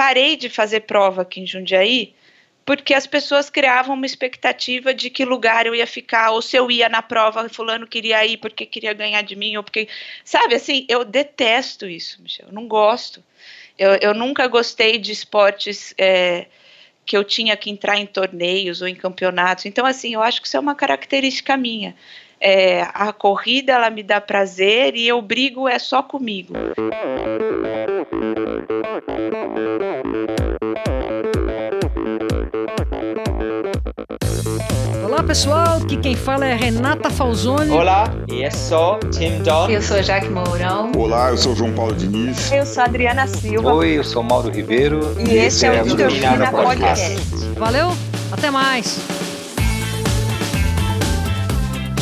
parei de fazer prova aqui em Jundiaí porque as pessoas criavam uma expectativa de que lugar eu ia ficar, ou se eu ia na prova, fulano queria ir porque queria ganhar de mim, ou porque. Sabe assim, eu detesto isso, Michel. Eu não gosto. Eu, eu nunca gostei de esportes é, que eu tinha que entrar em torneios ou em campeonatos. Então, assim, eu acho que isso é uma característica minha. É, a corrida ela me dá prazer e eu brigo é só comigo. Olá pessoal, aqui quem fala é Renata Falzoni. Olá, e eu sou Tim Don. Eu sou Jaque Mourão. Olá, eu sou João Paulo Diniz. Eu sou Adriana Silva. Oi, eu sou Mauro Ribeiro. E, e esse é o Endorfina Podcast. Podcast. Valeu, até mais.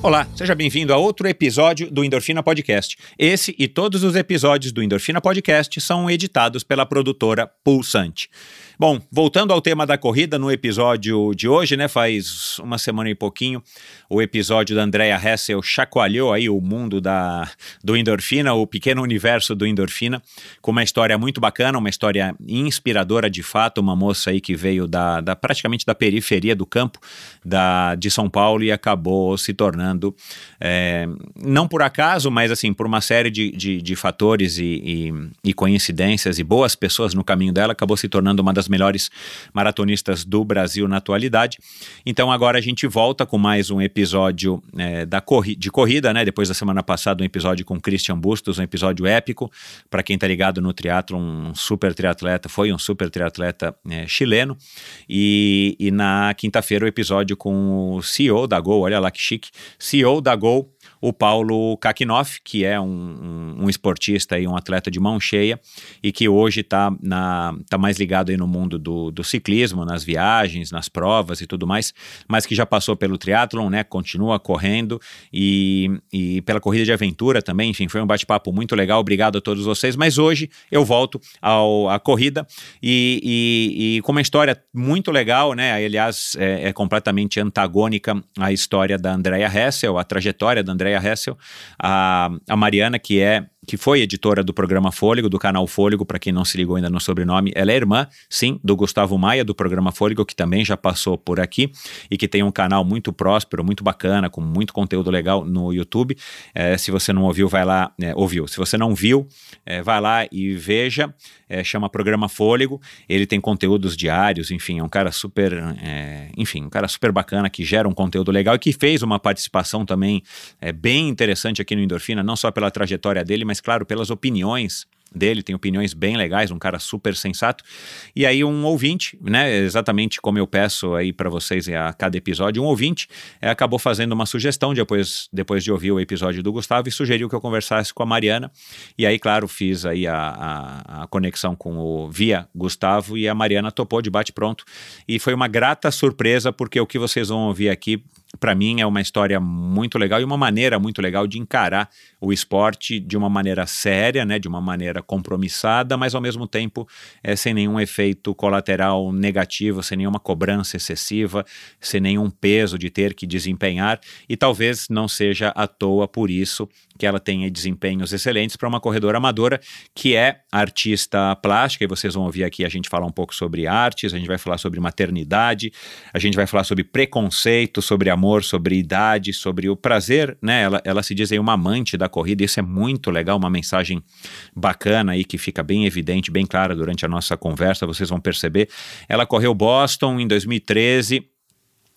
Olá, seja bem-vindo a outro episódio do Endorfina Podcast. Esse e todos os episódios do Endorfina Podcast são editados pela produtora Pulsante. Bom, voltando ao tema da corrida, no episódio de hoje, né, faz uma semana e pouquinho, o episódio da Andrea Hessel chacoalhou aí o mundo da, do endorfina, o pequeno universo do endorfina, com uma história muito bacana, uma história inspiradora de fato, uma moça aí que veio da, da praticamente da periferia do campo da, de São Paulo e acabou se tornando, é, não por acaso, mas assim, por uma série de, de, de fatores e, e, e coincidências e boas pessoas no caminho dela, acabou se tornando uma das melhores maratonistas do Brasil na atualidade. Então agora a gente volta com mais um episódio é, da corri de corrida, né? Depois da semana passada um episódio com Christian Bustos, um episódio épico para quem tá ligado no triatlo, um super triatleta, foi um super triatleta é, chileno. E, e na quinta-feira o episódio com o CEO da Gol, olha lá que chique, CEO da Gol, o Paulo Kakinoff, que é um, um, um, esportista e um atleta de mão cheia e que hoje está tá mais ligado aí no mundo do, do, ciclismo, nas viagens, nas provas e tudo mais, mas que já passou pelo triatlon, né, continua correndo e, e pela corrida de aventura também, enfim, foi um bate-papo muito legal, obrigado a todos vocês, mas hoje eu volto ao, à corrida e, e, e, com uma história muito legal, né, aliás, é, é completamente antagônica à história da Andrea Hessel, a trajetória da Andrea Andrea Hessel, a, a Mariana, que é que foi editora do programa Fôlego, do canal Fôlego, para quem não se ligou ainda no sobrenome, ela é irmã, sim, do Gustavo Maia, do programa Fôlego, que também já passou por aqui e que tem um canal muito próspero, muito bacana, com muito conteúdo legal no YouTube. É, se você não ouviu, vai lá, é, ouviu. Se você não viu, é, vai lá e veja. É, chama Programa Fôlego. Ele tem conteúdos diários, enfim, é um cara super, é, enfim, um cara super bacana que gera um conteúdo legal e que fez uma participação também é, bem interessante aqui no Endorfina, não só pela trajetória dele, mas claro, pelas opiniões dele, tem opiniões bem legais, um cara super sensato. E aí um ouvinte, né, exatamente como eu peço aí para vocês a cada episódio, um ouvinte é, acabou fazendo uma sugestão depois, depois de ouvir o episódio do Gustavo e sugeriu que eu conversasse com a Mariana. E aí, claro, fiz aí a, a, a conexão com o via Gustavo e a Mariana topou de bate pronto. E foi uma grata surpresa porque o que vocês vão ouvir aqui para mim é uma história muito legal e uma maneira muito legal de encarar o esporte de uma maneira séria, né, de uma maneira compromissada, mas ao mesmo tempo é, sem nenhum efeito colateral negativo, sem nenhuma cobrança excessiva, sem nenhum peso de ter que desempenhar e talvez não seja à toa por isso que ela tenha desempenhos excelentes para uma corredora amadora que é artista plástica, e vocês vão ouvir aqui a gente falar um pouco sobre artes, a gente vai falar sobre maternidade, a gente vai falar sobre preconceito, sobre amor, sobre idade, sobre o prazer, né? Ela, ela se diz aí uma amante da corrida, isso é muito legal, uma mensagem bacana aí que fica bem evidente, bem clara durante a nossa conversa, vocês vão perceber. Ela correu Boston em 2013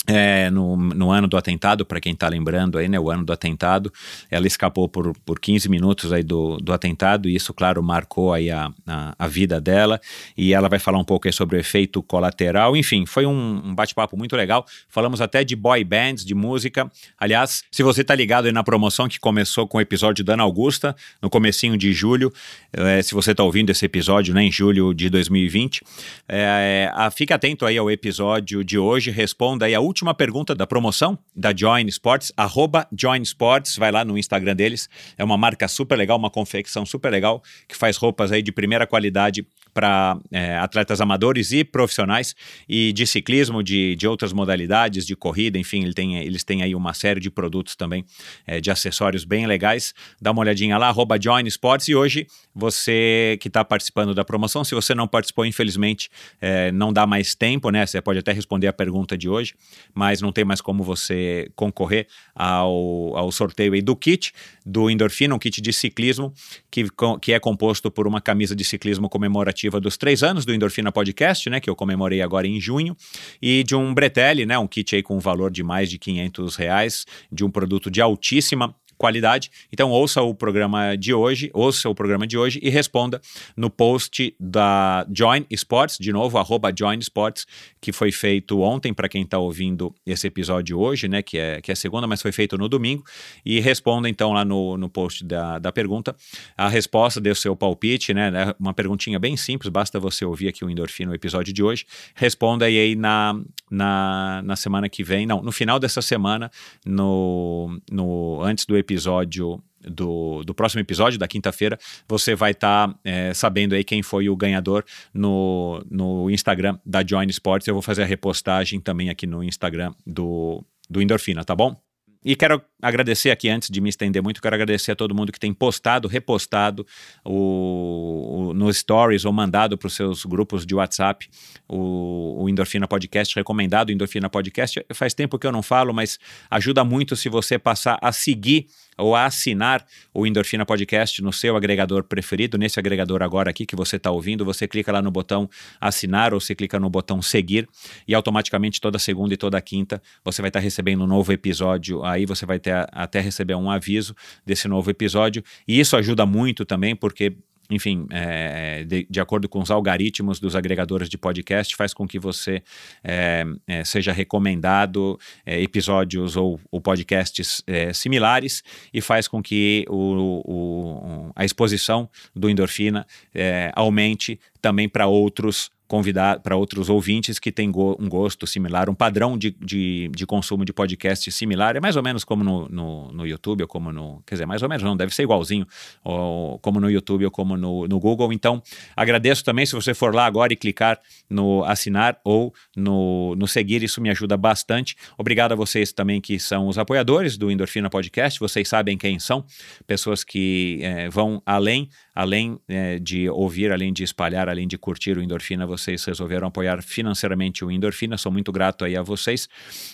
é, no, no, ano do atentado, para quem está lembrando aí, né, o ano do atentado, ela escapou por, por 15 minutos aí do, do atentado e isso, claro, marcou aí a, a, a, vida dela e ela vai falar um pouco aí sobre o efeito colateral, enfim, foi um, um bate-papo muito legal, falamos até de boy bands, de música, aliás, se você está ligado aí na promoção que começou com o episódio da Ana Augusta, no comecinho de julho, é, se você está ouvindo esse episódio, né, em julho de 2020, é, fique atento aí ao episódio de hoje, responda aí a última pergunta da promoção da Join Sports, arroba Join Sports, vai lá no Instagram deles. É uma marca super legal, uma confecção super legal, que faz roupas aí de primeira qualidade para é, atletas amadores e profissionais e de ciclismo, de, de outras modalidades, de corrida, enfim, ele tem, eles têm aí uma série de produtos também, é, de acessórios bem legais. Dá uma olhadinha lá, arroba Join Sports. E hoje, você que está participando da promoção, se você não participou, infelizmente, é, não dá mais tempo, né? Você pode até responder a pergunta de hoje, mas não tem mais como você concorrer ao, ao sorteio aí do kit do Endorfina, um kit de ciclismo que, que é composto por uma camisa de ciclismo comemorativa dos três anos do Endorfina Podcast, né? Que eu comemorei agora em junho, e de um Bretelli, né? Um kit aí com um valor de mais de 500 reais, de um produto de altíssima qualidade. Então ouça o programa de hoje, ouça o programa de hoje e responda no post da Join Sports, de novo, arroba Join Sports, que foi feito ontem para quem está ouvindo esse episódio hoje, né? Que é, que é segunda, mas foi feito no domingo. E responda então lá no, no post da, da pergunta a resposta, dê o seu palpite, né? É uma perguntinha bem simples, basta você ouvir aqui o Endorfina, o episódio de hoje. Responda aí na, na, na semana que vem, não, no final dessa semana, no, no antes do episódio do, do próximo episódio, da quinta-feira, você vai estar tá, é, sabendo aí quem foi o ganhador no, no Instagram da Join Sports. Eu vou fazer a repostagem também aqui no Instagram do, do Endorfina, tá bom? E quero agradecer aqui, antes de me estender muito, quero agradecer a todo mundo que tem postado, repostado o, o no Stories ou mandado para os seus grupos de WhatsApp o, o, Endorfina Podcast, recomendado Endorfina Podcast. Faz tempo que eu não falo, mas ajuda muito se você passar a seguir ou a assinar o Endorfina Podcast no seu agregador preferido, nesse agregador agora aqui que você está ouvindo, você clica lá no botão assinar ou você clica no botão seguir e automaticamente toda segunda e toda quinta você vai estar tá recebendo um novo episódio, aí você vai ter, até receber um aviso desse novo episódio. E isso ajuda muito também porque enfim, é, de, de, acordo com os algoritmos dos agregadores de podcast, faz com que você é, é, seja recomendado é, episódios ou, ou podcasts é, similares e faz com que o, o, a exposição do endorfina é, aumente também para outros convidar para outros ouvintes que têm go um gosto similar, um padrão de, de, de, consumo de podcast similar. É mais ou menos como no, no, no, YouTube, ou como no. Quer dizer, mais ou menos não, deve ser igualzinho, ou, como no YouTube ou como no, no Google. Então, agradeço também se você for lá agora e clicar no assinar ou no, no seguir, isso me ajuda bastante. Obrigado a vocês também que são os apoiadores do Endorfina Podcast, vocês sabem quem são, pessoas que é, vão além, além é, de ouvir, além de espalhar, além de curtir o Endorfina, vocês resolveram apoiar financeiramente o Endorfina. Sou muito grato aí a vocês.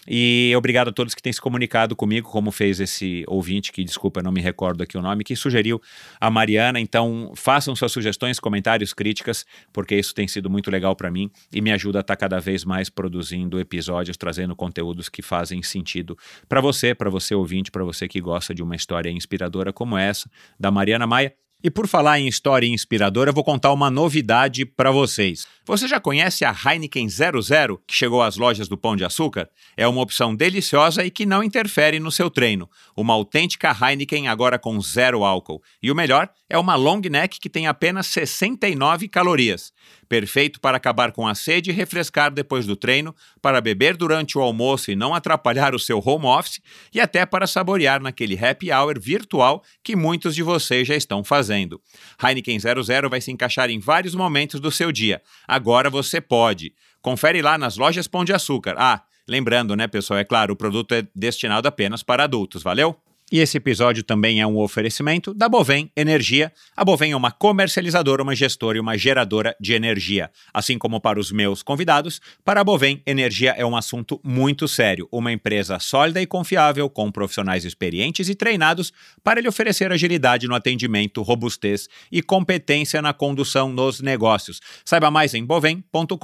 E obrigado a todos que têm se comunicado comigo, como fez esse ouvinte, que desculpa, não me recordo aqui o nome, que sugeriu a Mariana. Então, façam suas sugestões, comentários, críticas, porque isso tem sido muito legal para mim e me ajuda a estar tá cada vez mais produzindo episódios, trazendo conteúdos que fazem sentido para você, para você ouvinte, para você que gosta de uma história inspiradora como essa da Mariana Maia. E por falar em história inspiradora, eu vou contar uma novidade para vocês. Você já conhece a Heineken 00, que chegou às lojas do Pão de Açúcar? É uma opção deliciosa e que não interfere no seu treino. Uma autêntica Heineken agora com zero álcool. E o melhor é uma long neck que tem apenas 69 calorias. Perfeito para acabar com a sede e refrescar depois do treino, para beber durante o almoço e não atrapalhar o seu home office, e até para saborear naquele happy hour virtual que muitos de vocês já estão fazendo. Heineken 00 vai se encaixar em vários momentos do seu dia. Agora você pode. Confere lá nas lojas Pão de Açúcar. Ah, lembrando, né, pessoal, é claro, o produto é destinado apenas para adultos, valeu? E esse episódio também é um oferecimento da Bovem Energia. A Bovem é uma comercializadora, uma gestora e uma geradora de energia. Assim como para os meus convidados, para a Bovem, energia é um assunto muito sério. Uma empresa sólida e confiável, com profissionais experientes e treinados para lhe oferecer agilidade no atendimento, robustez e competência na condução nos negócios. Saiba mais em bovem.com.br.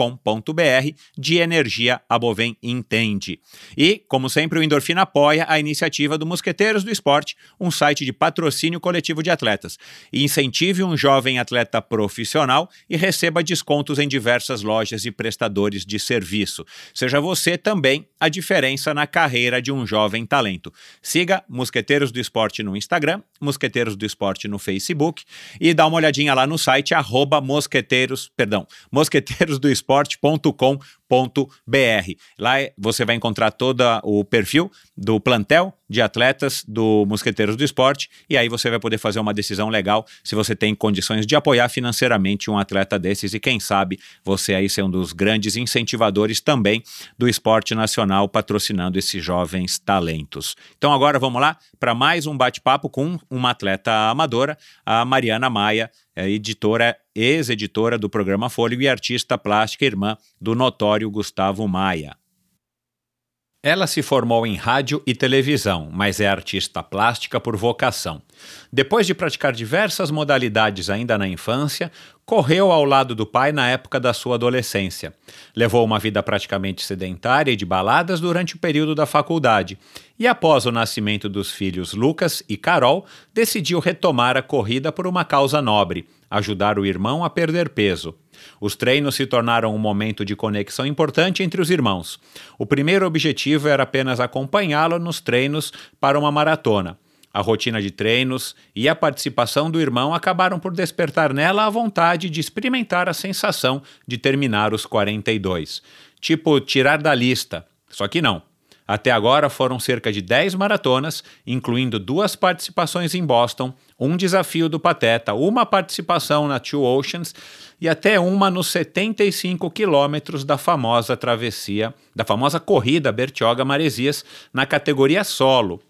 De energia, a Bovem entende. E, como sempre, o Endorfina apoia a iniciativa do Mosqueteiros do Esporte, um site de patrocínio coletivo de atletas. E incentive um jovem atleta profissional e receba descontos em diversas lojas e prestadores de serviço. Seja você também a diferença na carreira de um jovem talento. Siga Mosqueteiros do Esporte no Instagram, Mosqueteiros do Esporte no Facebook. E dá uma olhadinha lá no site arroba mosqueteiros, perdão, mosqueteirosdoesporte.com br Lá você vai encontrar todo o perfil do plantel de atletas do Mosqueteiros do Esporte. E aí você vai poder fazer uma decisão legal se você tem condições de apoiar financeiramente um atleta desses. E quem sabe você aí ser um dos grandes incentivadores também do esporte nacional patrocinando esses jovens talentos. Então agora vamos lá para mais um bate-papo com uma atleta amadora, a Mariana Maia, é editora, ex-editora do programa Fôlego e artista plástica irmã do notório Gustavo Maia. Ela se formou em rádio e televisão, mas é artista plástica por vocação. Depois de praticar diversas modalidades ainda na infância, correu ao lado do pai na época da sua adolescência. Levou uma vida praticamente sedentária e de baladas durante o período da faculdade. E após o nascimento dos filhos Lucas e Carol, decidiu retomar a corrida por uma causa nobre: ajudar o irmão a perder peso. Os treinos se tornaram um momento de conexão importante entre os irmãos. O primeiro objetivo era apenas acompanhá-lo nos treinos para uma maratona. A rotina de treinos e a participação do irmão acabaram por despertar nela a vontade de experimentar a sensação de terminar os 42. Tipo, tirar da lista. Só que não. Até agora foram cerca de 10 maratonas, incluindo duas participações em Boston, um desafio do Pateta, uma participação na Two Oceans e até uma nos 75 quilômetros da famosa travessia, da famosa corrida Bertioga Maresias na categoria solo,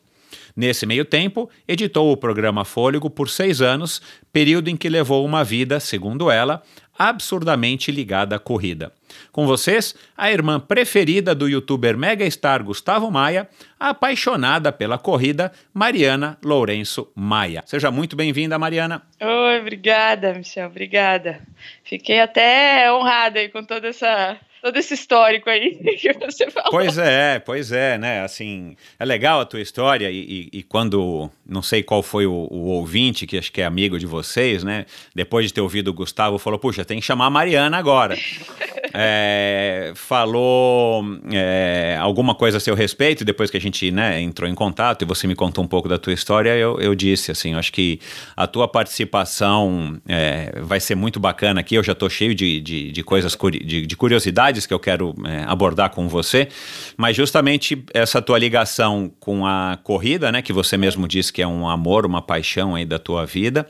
Nesse meio tempo, editou o programa Fôlego por seis anos, período em que levou uma vida, segundo ela, absurdamente ligada à corrida. Com vocês, a irmã preferida do youtuber megastar Gustavo Maia, a apaixonada pela corrida, Mariana Lourenço Maia. Seja muito bem-vinda, Mariana. Oi, obrigada, Michel, obrigada. Fiquei até honrada aí com toda essa todo esse histórico aí que você falou. Pois é, pois é, né? Assim, é legal a tua história e, e, e quando, não sei qual foi o, o, ouvinte, que acho que é amigo de vocês, né? Depois de ter ouvido o Gustavo, falou, puxa, tem que chamar a Mariana agora. é, falou é, alguma coisa a seu respeito, depois que a gente né, entrou em contato e você me contou um pouco da tua história, eu, eu disse, assim, acho que a tua participação é, vai ser muito bacana aqui, eu já estou cheio de, de, de coisas, de, de curiosidade que eu quero é, abordar com você, mas justamente essa tua ligação com a corrida, né, que você mesmo disse que é um amor, uma paixão aí da tua vida,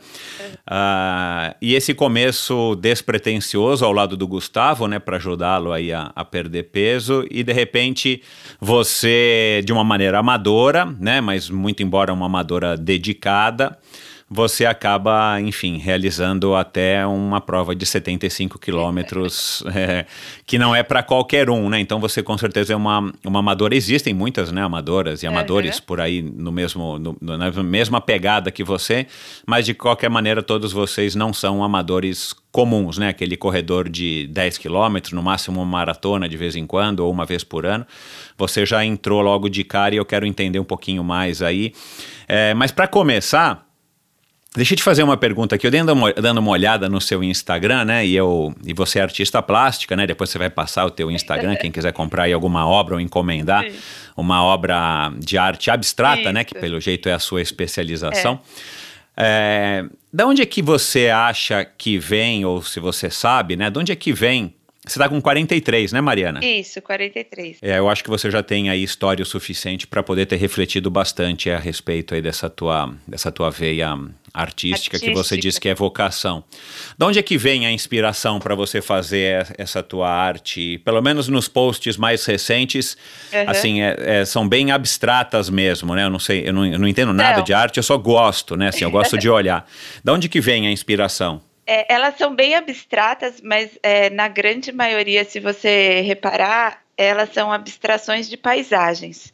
uh, e esse começo despretensioso ao lado do Gustavo, né, para ajudá-lo aí a, a, perder peso, e de repente você, de uma maneira amadora, né, mas muito embora uma amadora dedicada, você acaba, enfim, realizando até uma prova de 75 quilômetros, é, que não é para qualquer um, né? Então você com certeza é uma, uma amadora. Existem muitas, né, amadoras e amadores uhum. por aí no mesmo, no, na mesma pegada que você, mas de qualquer maneira todos vocês não são amadores comuns, né? Aquele corredor de 10 quilômetros, no máximo uma maratona de vez em quando ou uma vez por ano. Você já entrou logo de cara e eu quero entender um pouquinho mais aí. É, mas para começar Deixa eu te fazer uma pergunta aqui. Eu dando uma, dando uma olhada no seu Instagram, né? E, eu, e você é artista plástica, né? Depois você vai passar o teu Instagram, quem quiser comprar aí alguma obra ou encomendar Sim. uma obra de arte abstrata, Isso. né? Que pelo jeito é a sua especialização. É. É, da onde é que você acha que vem, ou se você sabe, né? De onde é que vem você está com 43, né, Mariana? Isso, 43. É, eu acho que você já tem aí história o suficiente para poder ter refletido bastante a respeito aí dessa tua, dessa tua veia artística, artística, que você disse que é vocação. De onde é que vem a inspiração para você fazer essa tua arte? Pelo menos nos posts mais recentes, uhum. assim, é, é, são bem abstratas mesmo, né? Eu não sei, eu não, eu não entendo nada não. de arte, eu só gosto, né? Assim, eu gosto de olhar. De onde que vem a inspiração? É, elas são bem abstratas, mas é, na grande maioria, se você reparar, elas são abstrações de paisagens.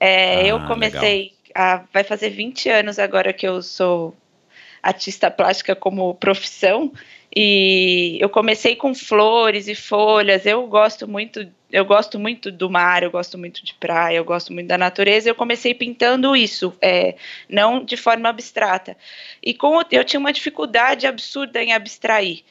É, ah, eu comecei, a, vai fazer 20 anos agora que eu sou artista plástica como profissão, e eu comecei com flores e folhas. Eu gosto muito eu gosto muito do mar, eu gosto muito de praia, eu gosto muito da natureza. Eu comecei pintando isso, é, não de forma abstrata. E com o, eu tinha uma dificuldade absurda em abstrair.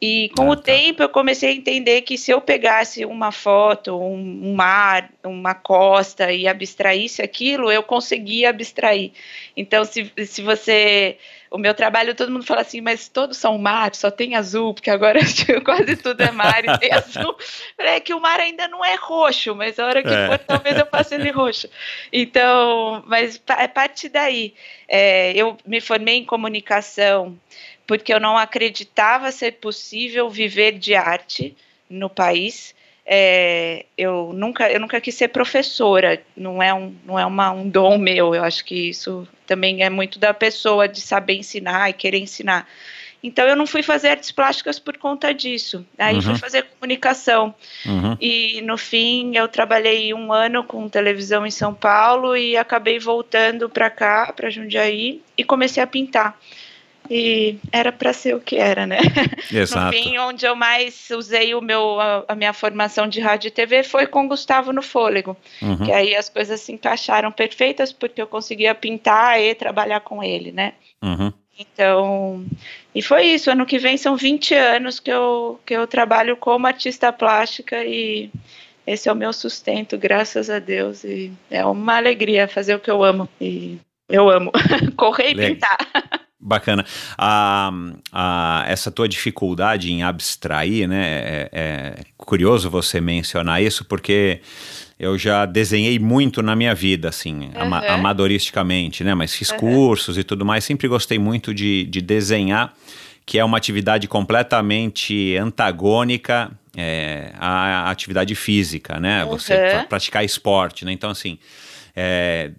E com ah, o tá. tempo eu comecei a entender que se eu pegasse uma foto, um, um, mar, uma costa e abstraísse aquilo, eu conseguia abstrair. Então, se, se você. O meu trabalho, todo mundo fala assim, mas todos são mar, só tem azul, porque agora quase tudo é mar e tem azul. É que o mar ainda não é roxo, mas a hora que é. for, talvez eu faça ele roxo. Então, mas é parte daí. É, eu me formei em comunicação porque eu não acreditava ser possível viver de arte no país. É, eu nunca eu nunca quis ser professora. Não é um não é uma, um dom meu. Eu acho que isso também é muito da pessoa de saber ensinar e querer ensinar. Então eu não fui fazer artes plásticas por conta disso. Aí uhum. fui fazer comunicação. Uhum. e no fim eu trabalhei um ano com televisão em São Paulo e acabei voltando para cá para Jundiaí e comecei a pintar e era para ser o que era, né? Exato. No fim, onde eu mais usei o meu, a, a, minha formação de rádio e TV foi com Gustavo no Fôlego, uhum. que aí as coisas se encaixaram perfeitas porque eu conseguia pintar e trabalhar com ele, né? Uhum. Então, e foi isso. Ano que vem são 20 anos que eu, que eu trabalho como artista plástica e esse é o meu sustento, graças a Deus. E é uma alegria fazer o que eu amo. E eu amo correr e pintar. Bacana. Essa tua dificuldade em abstrair, né? É, é, curioso você mencionar isso, porque eu já desenhei muito na minha vida, assim, uhum. ama amadoristicamente, né? Mas fiz uhum. cursos e tudo mais. Sempre gostei muito de, de desenhar, que é uma atividade completamente antagônica é, à atividade física, né? Uhum. Você praticar esporte, né? Então, assim. É,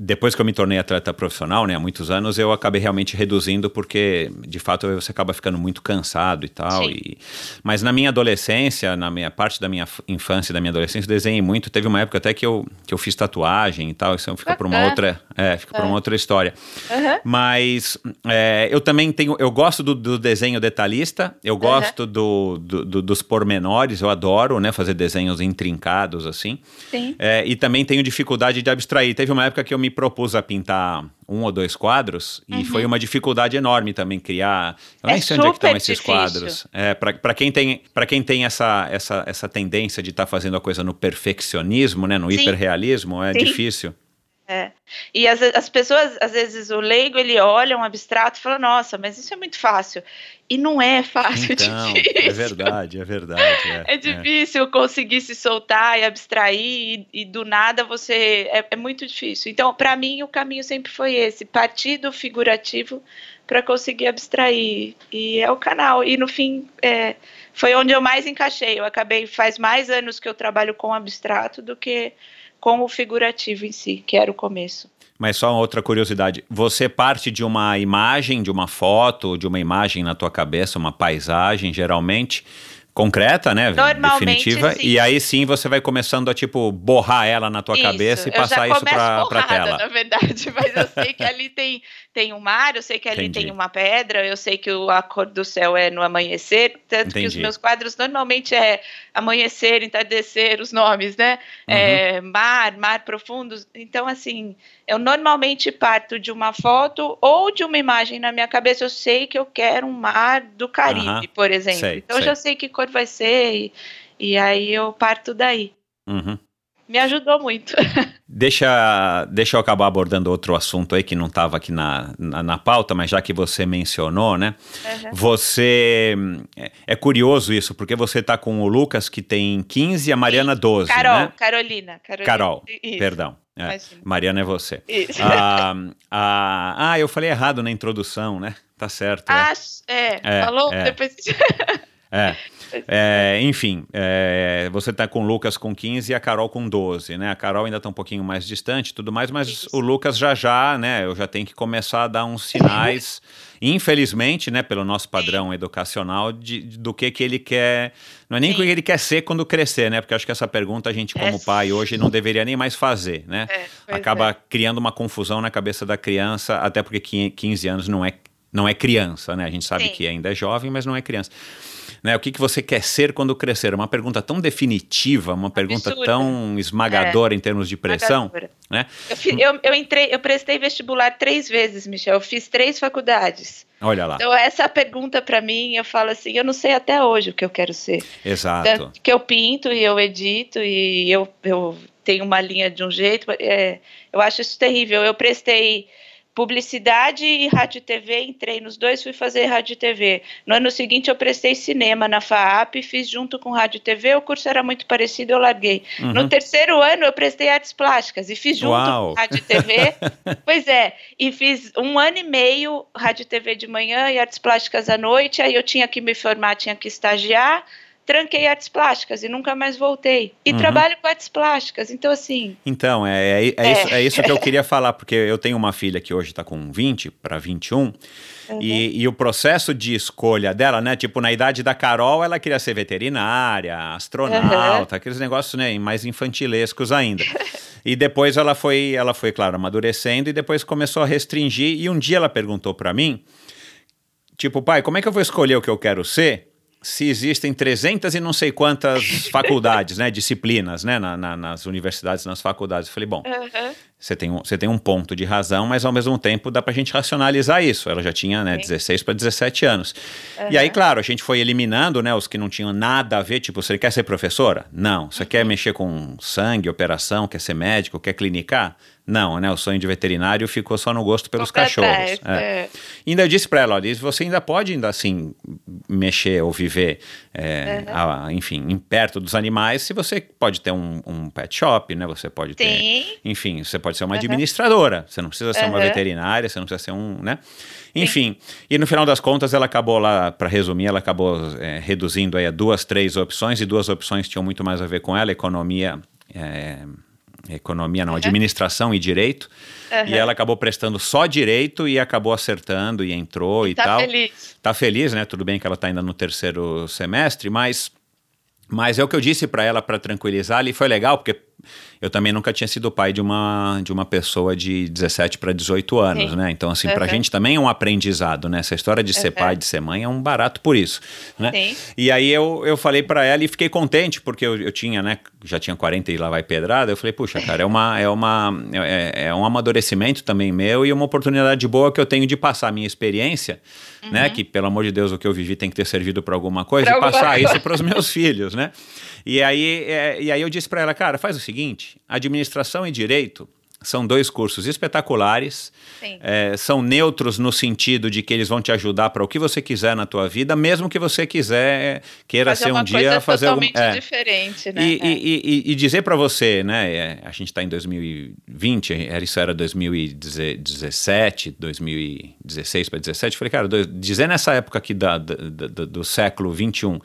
depois que eu me tornei atleta profissional, né, há muitos anos, eu acabei realmente reduzindo porque, de fato, você acaba ficando muito cansado e tal. E, mas na minha adolescência, na minha parte da minha infância e da minha adolescência, eu desenhei muito. Teve uma época até que eu, que eu fiz tatuagem e tal. Isso fica para uma outra, é, fica é. para uma outra história. Uhum. Mas é, eu também tenho, eu gosto do, do desenho detalhista. Eu gosto uhum. do, do, do, dos pormenores. Eu adoro, né, fazer desenhos intrincados assim. Sim. É, e também tenho dificuldade de abstrair. Teve uma época que eu me me propus a pintar um ou dois quadros uhum. e foi uma dificuldade enorme também criar. Eu é nem sei onde é que estão esses difícil. quadros. É, para quem tem, para quem tem essa, essa, essa tendência de estar tá fazendo a coisa no perfeccionismo, né, no Sim. hiperrealismo, é Sim. difícil. É. E as, as pessoas, às vezes, o leigo, ele olha um abstrato e fala, nossa, mas isso é muito fácil. E não é fácil, é então, é difícil. É verdade, é verdade. É, é difícil é. conseguir se soltar e abstrair, e, e do nada você. É, é muito difícil. Então, para mim, o caminho sempre foi esse: partir do figurativo para conseguir abstrair. E é o canal. E no fim, é, foi onde eu mais encaixei. Eu acabei, faz mais anos que eu trabalho com abstrato do que com o figurativo em si, que era o começo. Mas só uma outra curiosidade, você parte de uma imagem, de uma foto, de uma imagem na tua cabeça, uma paisagem, geralmente, concreta, né? Normalmente, definitiva. Sim. E aí sim você vai começando a tipo borrar ela na tua isso. cabeça e passar isso para para tela. Na verdade, mas eu sei que ali tem tem um mar, eu sei que ali Entendi. tem uma pedra, eu sei que a cor do céu é no amanhecer, tanto Entendi. que os meus quadros normalmente é amanhecer, entardecer, os nomes, né? Uhum. É, mar, mar profundo. Então assim, eu normalmente parto de uma foto ou de uma imagem na minha cabeça. Eu sei que eu quero um mar do Caribe, uhum. por exemplo. Sei, então sei. eu já sei que cor vai ser e, e aí eu parto daí. Uhum. Me ajudou muito. Deixa, deixa eu acabar abordando outro assunto aí que não estava aqui na, na, na, pauta, mas já que você mencionou, né? Uhum. Você. É, é, curioso isso, porque você está com o Lucas, que tem 15, e a Mariana 12. Carol, né? Carolina, Carolina. Carol, isso. perdão. É, Mariana é você. Isso. Ah, ah, ah, eu falei errado na introdução, né? Tá certo. Ah, é. é falou? É. Depois. é. É, enfim, é, você está com o Lucas com 15 e a Carol com 12, né? A Carol ainda está um pouquinho mais distante tudo mais, mas Isso. o Lucas já já, né? Eu já tenho que começar a dar uns sinais, infelizmente, né? Pelo nosso padrão Sim. educacional, de, de, do que que ele quer. Não é nem o que ele quer ser quando crescer, né? Porque acho que essa pergunta a gente, como é. pai, hoje não deveria nem mais fazer, né? É, Acaba é. criando uma confusão na cabeça da criança, até porque 15 anos não é, não é criança, né? A gente sabe Sim. que ainda é jovem, mas não é criança. Né? O que, que você quer ser quando crescer? Uma pergunta tão definitiva, uma pergunta Absurda. tão esmagadora em termos de pressão, Esmagadora. né? Eu, eu, eu entrei, eu prestei vestibular três vezes, Michel. Eu fiz três faculdades. Olha lá, Então, essa pergunta pra mim, eu falo assim, eu não sei até hoje o que eu quero ser. exato. Tanto que eu pinto e eu edito e eu, eu tenho uma linha de um jeito. é, eu acho isso terrível. Eu prestei publicidade e rádio e TV, entrei nos dois, fui fazer rádio e TV. No ano seguinte eu prestei cinema na FAAP, fiz junto com rádio e TV, o curso era muito parecido, eu larguei. Uhum. No terceiro ano eu prestei artes plásticas e fiz junto Uau. com rádio e TV. pois é, e fiz um ano e meio rádio e TV de manhã e artes plásticas à noite, aí eu tinha que me formar, tinha que estagiar, tranquei artes plásticas e nunca mais voltei. E Uhum. trabalho com artes plásticas, então assim, Então, é, é, é Isso, é isso que eu queria falar, porque eu tenho uma filha que hoje está com 20 para 21, e, e o processo de escolha dela, né? Tipo, na idade da Carol, ela queria ser veterinária, astronauta, aqueles negócios né, mais infantilescos ainda. E depois ela foi, ela foi, claro, amadurecendo e depois começou a restringir. E um dia ela perguntou para mim, tipo, pai, como é que eu vou escolher o que eu quero ser? Se existem 300 e não sei quantas faculdades, né, disciplinas, né, na- na- nas universidades, nas faculdades. Eu falei, bom, você tem, um, tem um ponto de razão, mas ao mesmo tempo dá pra gente racionalizar isso. Ela já tinha, né, Sim. 16 para 17 anos. E aí, claro, a gente foi eliminando, né, os que não tinham nada a ver, tipo, você quer ser professora? Não. Você Uhum. quer mexer com sangue, operação, quer ser médico, quer clinicar? Não, né? O sonho de veterinário ficou só no gosto pelos cachorros. é. é. Ainda eu disse pra ela, olha, você ainda pode ainda assim mexer ou viver, é, a- enfim, em perto dos animais, se você pode ter um, um pet shop, né? Você pode ter Sim. enfim, você pode ser uma Aham. administradora, você não precisa ser uma Aham. veterinária, você não precisa ser um, né? Enfim, e no final das contas ela acabou lá, para resumir, ela acabou é, reduzindo aí a duas, três opções, e duas opções tinham muito mais a ver com ela, economia, é, economia não, administração e direito, e Aham. ela acabou prestando só direito e acabou acertando e entrou e, tá tal. feliz. Tá feliz, né? Tudo bem que ela tá ainda no terceiro semestre, mas mas é o que eu disse para ela para tranquilizar e foi legal porque eu também nunca tinha sido pai de uma de uma pessoa de 17 para 18 anos, Sim. né? Então assim, pra Aham. gente também é um aprendizado, né? Essa história de ser Aham. pai, de ser mãe é um barato por isso, né? Sim. E aí eu, eu falei para ela e fiquei contente porque eu, eu tinha, né, já tinha 40 e lá vai pedrada, eu falei, puxa, cara, é uma é uma é, é um amadurecimento também meu e uma oportunidade boa que eu tenho de passar a minha experiência, né, que pelo amor de Deus o que eu vivi tem que ter servido para alguma coisa Pra e passar coisa. isso para os meus filhos, né? E aí, é, e aí eu disse para ela, cara, faz o seguinte: administração e direito são dois cursos espetaculares, é, são neutros no sentido de que eles vão te ajudar para o que você quiser na tua vida, mesmo que você quiser queira Fazer ser um dia fazer algum, totalmente diferente, né? e, É. e, e- e dizer para você, né? é, a gente está em 2020, era- isso era 2017, 2016 para 17. Falei, cara, dizer nessa época aqui da, da- da- do século 21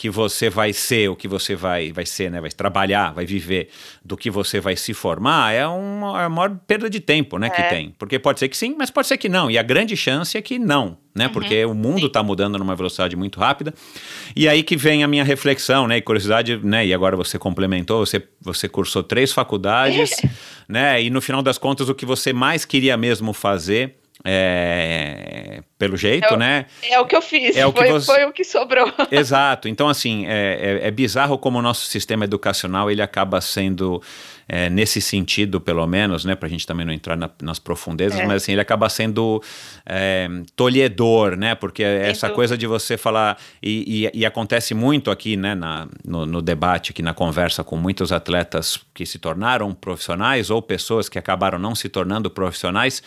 que você vai ser o que você vai, vai ser, né? Vai trabalhar, vai viver do que você vai se formar, é uma, é a maior perda de tempo, né? Que É. tem. Porque pode ser que sim, mas pode ser que não. E a grande chance é que não, né? Porque o mundo está mudando numa velocidade muito rápida. E aí que vem a minha reflexão, né? E curiosidade, né? E agora você complementou, você, você cursou três faculdades, né? E no final das contas, o que você mais queria mesmo fazer, é, pelo jeito, É o- né? É o que eu fiz, É o que foi, você- foi o que sobrou. Exato. Então, assim, é, é- é bizarro como o nosso sistema educacional ele acaba sendo, é, nesse sentido, pelo menos, né, para a gente também não entrar na- nas profundezas, É. mas assim, ele acaba sendo é, tolhedor, né? Porque essa dúvida. coisa de você falar, e, e- e acontece muito aqui, né, na- no, no debate, aqui na conversa com muitos atletas que se tornaram profissionais ou pessoas que acabaram não se tornando profissionais,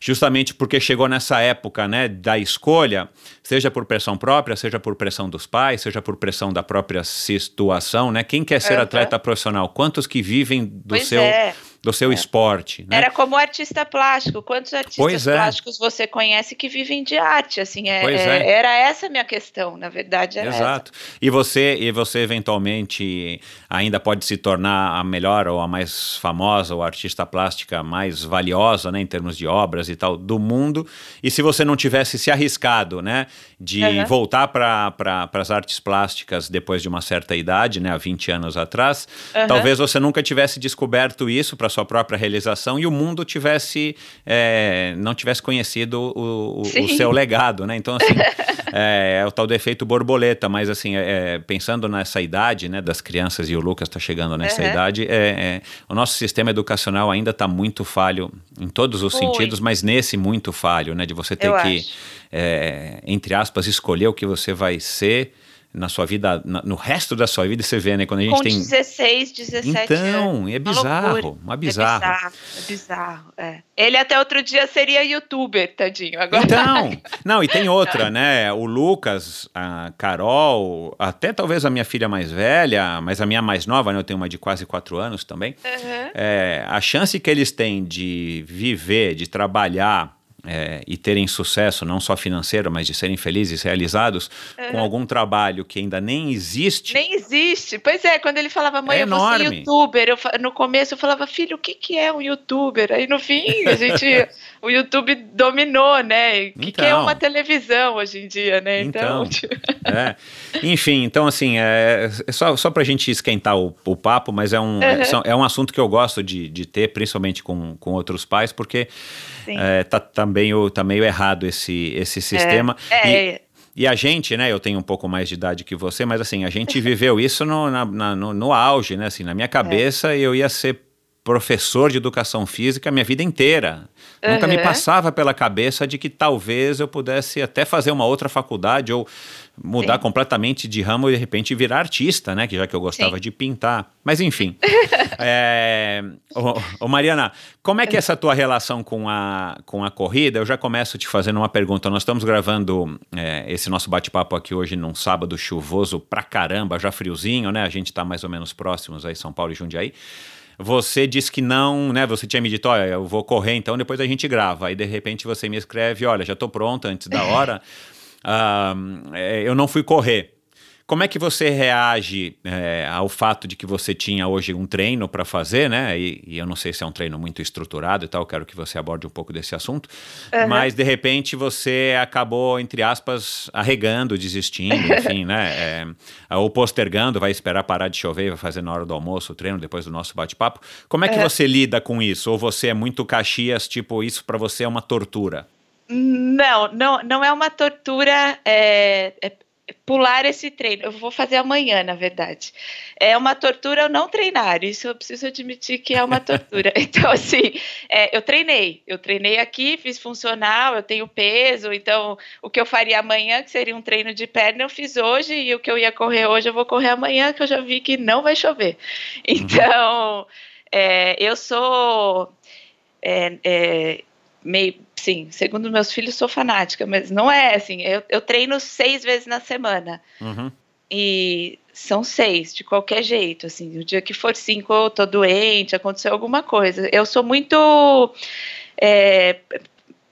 justamente porque chegou nessa época, né, da escolha, seja por pressão própria, seja por pressão dos pais, seja por pressão da própria situação, né? Quem quer ser Aham. atleta profissional? Quantos que vivem do Pois seu é. Do seu esporte, né? Era como artista plástico. Quantos artistas é. plásticos você conhece que vivem de arte? Assim, é, é- é. Era essa a minha questão, na verdade. Exato. E você, e você eventualmente ainda pode se tornar a melhor ou a mais famosa ou artista plástica mais valiosa, né, em termos de obras e tal do mundo. E se você não tivesse se arriscado, né, de Aham. voltar para pra, as artes plásticas depois de uma certa idade, né, há 20 anos atrás, Aham. talvez você nunca tivesse descoberto isso para para sua própria realização e o mundo tivesse é, não tivesse conhecido o, o, o, seu legado, né? Então assim é, é, o tal do efeito borboleta, mas assim é, pensando nessa idade, né, das crianças e o Lucas está chegando nessa uhum. idade, é, o nosso sistema educacional ainda está muito falho em todos os sentidos, mas nesse muito falho, né, de você ter Eu que entre aspas escolher o que você vai ser na sua vida, na, no resto da sua vida, você vê, né? Quando a gente Com tem. 16, 17 então, anos. é bizarro, uma bizarro. É bizarro, é bizarro. É. Ele até outro dia seria youtuber, tadinho. Agora... Então, não, e tem outra, né? O Lucas, a Carol, até talvez a minha filha mais velha, mas a minha mais nova, né? Eu tenho uma de quase quatro anos também. Uhum. É, a chance que eles têm de viver, de trabalhar é, e terem sucesso, não só financeiro, mas de serem felizes, realizados, uhum. com algum trabalho que ainda nem existe. Nem existe. Pois é, quando ele falava, mãe, é eu vou ser youtuber, eu, no começo eu falava, filho, o que, que é um youtuber? Aí no fim, a gente. o YouTube dominou, né? O que, então, que, é então. uma televisão hoje em dia, né? Então. então é. Enfim, então assim, é, é só, só pra gente esquentar o, o papo, mas é um, uhum. é, é, um assunto que eu gosto de, de ter, principalmente com, com outros pais, porque é, tá, tá, meio, tá meio errado esse, esse sistema. É, e, é. e a gente, né, eu tenho um pouco mais de idade que você, mas assim, a gente viveu isso no, na, na, no, no, auge, né? Assim, na minha cabeça eu ia ser professor de educação física a minha vida inteira. Uhum. Nunca me passava pela cabeça de que talvez eu pudesse até fazer uma outra faculdade ou mudar Sim. completamente de ramo e de repente virar artista, né? Que já que eu gostava Sim. de pintar. Mas enfim. é... ô, ô, Mariana, como é que é essa tua relação com a, com a corrida? Eu já começo te fazendo uma pergunta. Nós estamos gravando é, esse nosso bate-papo aqui hoje num sábado chuvoso pra caramba, já friozinho, né? A gente tá mais ou menos próximos aí, São Paulo e Jundiaí. Você disse que não, né? Você tinha me dito, olha, eu vou correr, então depois a gente grava. Aí de repente você me escreve, olha, já estou pronta antes da hora. uh, eu não fui correr. Como é que você reage é, ao fato de que você tinha hoje um treino para fazer, né? E, e, eu não sei se é um treino muito estruturado e tal, quero que você aborde um pouco desse assunto. Uhum. Mas de repente você acabou, entre aspas, arregando, desistindo, enfim, né? É, ou postergando, vai esperar parar de chover, vai fazer na hora do almoço o treino, depois do nosso bate-papo. Como é que uhum. você lida com isso? Ou você é muito caxias, tipo, isso para você é uma tortura? Não, não, não é uma tortura. É, é, pular esse treino. Eu vou fazer amanhã, na verdade. É uma tortura eu não treinar. Isso eu preciso admitir que é uma tortura. então, assim, é, eu treinei. Eu treinei aqui, fiz funcional, eu tenho peso. Então, o que eu faria amanhã, que seria um treino de perna, eu fiz hoje. E o que eu ia correr hoje, eu vou correr amanhã, que eu já vi que não vai chover. Uhum. Então, é, eu sou. É, é meio, sim, segundo meus filhos, sou fanática, mas não é assim. Eu, eu treino seis vezes na semana. Uhum. E são seis, de qualquer jeito. Assim, o dia que for cinco, eu tô doente, aconteceu alguma coisa. Eu sou muito. É,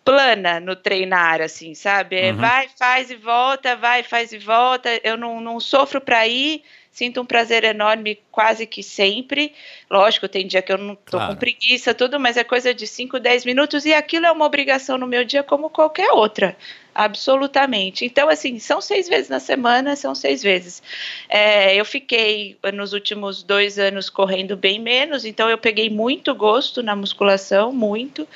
plana no treinar, assim, sabe? É, uhum. Vai, faz e volta, vai, faz e volta. Eu não, não sofro para ir, sinto um prazer enorme quase que sempre. Lógico, tem dia que eu não tô claro. com preguiça, tudo, mas é coisa de 5, 10 minutos e aquilo é uma obrigação no meu dia como qualquer outra. Absolutamente. Então, assim, são seis vezes na semana, são seis vezes. É, eu fiquei nos últimos dois anos correndo bem menos, então eu peguei muito gosto na musculação, muito,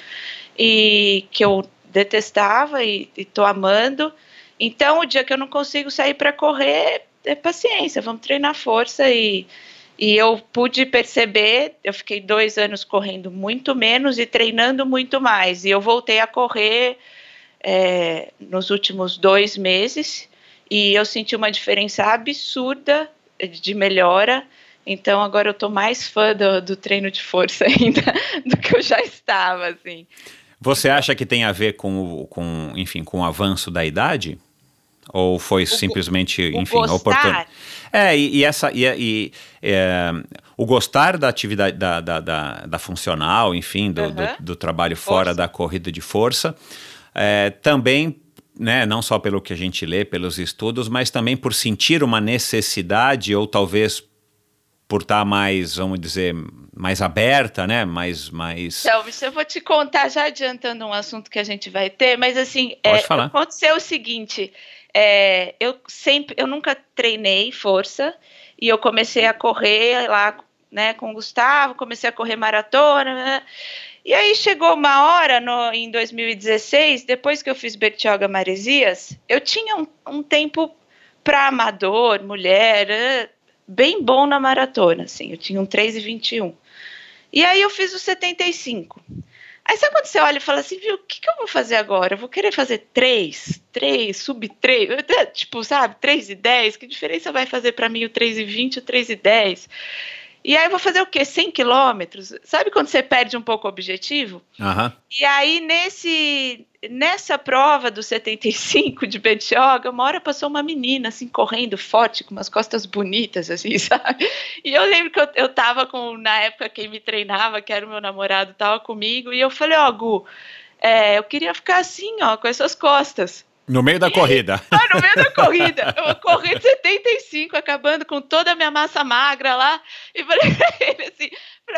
e que eu detestava e, estou amando. Então, o dia que eu não consigo sair para correr, é paciência, vamos treinar força e, e eu pude perceber, eu fiquei dois anos correndo muito menos e treinando muito mais. E eu voltei a correr é, nos últimos dois meses e eu senti uma diferença absurda de melhora. Então agora eu estou mais fã do, do, treino de força ainda do que eu já estava, assim. Você acha que tem a ver com, com enfim, com o avanço da idade? Ou foi o, simplesmente, o enfim, oportuno? É, e, e essa. E, e é, o gostar da atividade da, da, da, da funcional, enfim, do, uhum. do, do, trabalho fora força. da corrida de força, é, também. Né, não só pelo que a gente lê, pelos estudos, mas também por sentir uma necessidade ou talvez por estar tá mais, vamos dizer, mais aberta, né? Mais, mais. Eu vou te contar já adiantando um assunto que a gente vai ter, mas assim, Pode é, falar. aconteceu o seguinte: é, eu sempre, eu nunca treinei força e eu comecei a correr lá né, com o Gustavo, comecei a correr maratona, né? E aí chegou uma hora no, em 2016, depois que eu fiz Bertioga Maresias, eu tinha um, um tempo para amador, mulher, né, bem bom na maratona, assim, eu tinha um 3,21. E aí eu fiz o 75. Aí sabe quando você olha e fala assim, viu, o que, que eu vou fazer agora? Eu vou querer fazer 3, 3, sub 3, tipo, sabe, 3 e 10, que diferença vai fazer para mim o 3 e 20 e o 3 e 10? E aí eu vou fazer o quê? 100 quilômetros? Sabe quando você perde um pouco o objetivo? Uhum. E aí, nesse, nessa prova do 75 de Bertioga, uma hora passou uma menina, assim, correndo forte, com umas costas bonitas, assim, sabe? E eu lembro que eu, eu tava com, na época, quem me treinava, que era o meu namorado, tava comigo, e eu falei, ó, oh, Gu, é, eu queria ficar assim, ó, com essas costas. No meio da corrida. Ah, no meio da corrida. Eu corri de 75, acabando com toda a minha massa magra lá. E falei pra ele assim: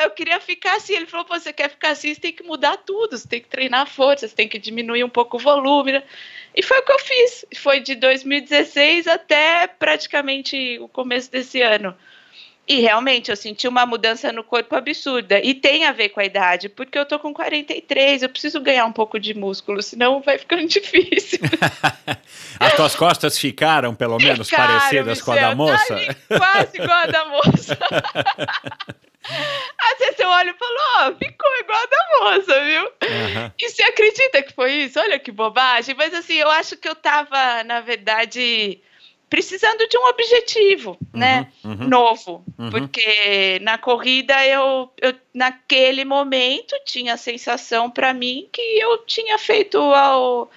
eu queria ficar assim. Ele falou: você quer ficar assim, você tem que mudar tudo, você tem que treinar força, você tem que diminuir um pouco o volume. Né? E foi o que eu fiz. Foi de 2016 até praticamente o começo desse ano. E realmente eu senti uma mudança no corpo absurda. E tem a ver com a idade, porque eu tô com 43, eu preciso ganhar um pouco de músculo, senão vai ficando difícil. As tuas costas ficaram, pelo menos, ficaram, parecidas com a da moça? Tá quase igual a da moça. Às vezes eu olho e falo, ó, oh, ficou igual a da moça, viu? Uhum. E você acredita que foi isso? Olha que bobagem. Mas assim, eu acho que eu tava, na verdade precisando de um objetivo, uhum, né, uhum, novo, uhum. porque na corrida eu, eu, naquele momento tinha a sensação para mim que eu tinha feito ao,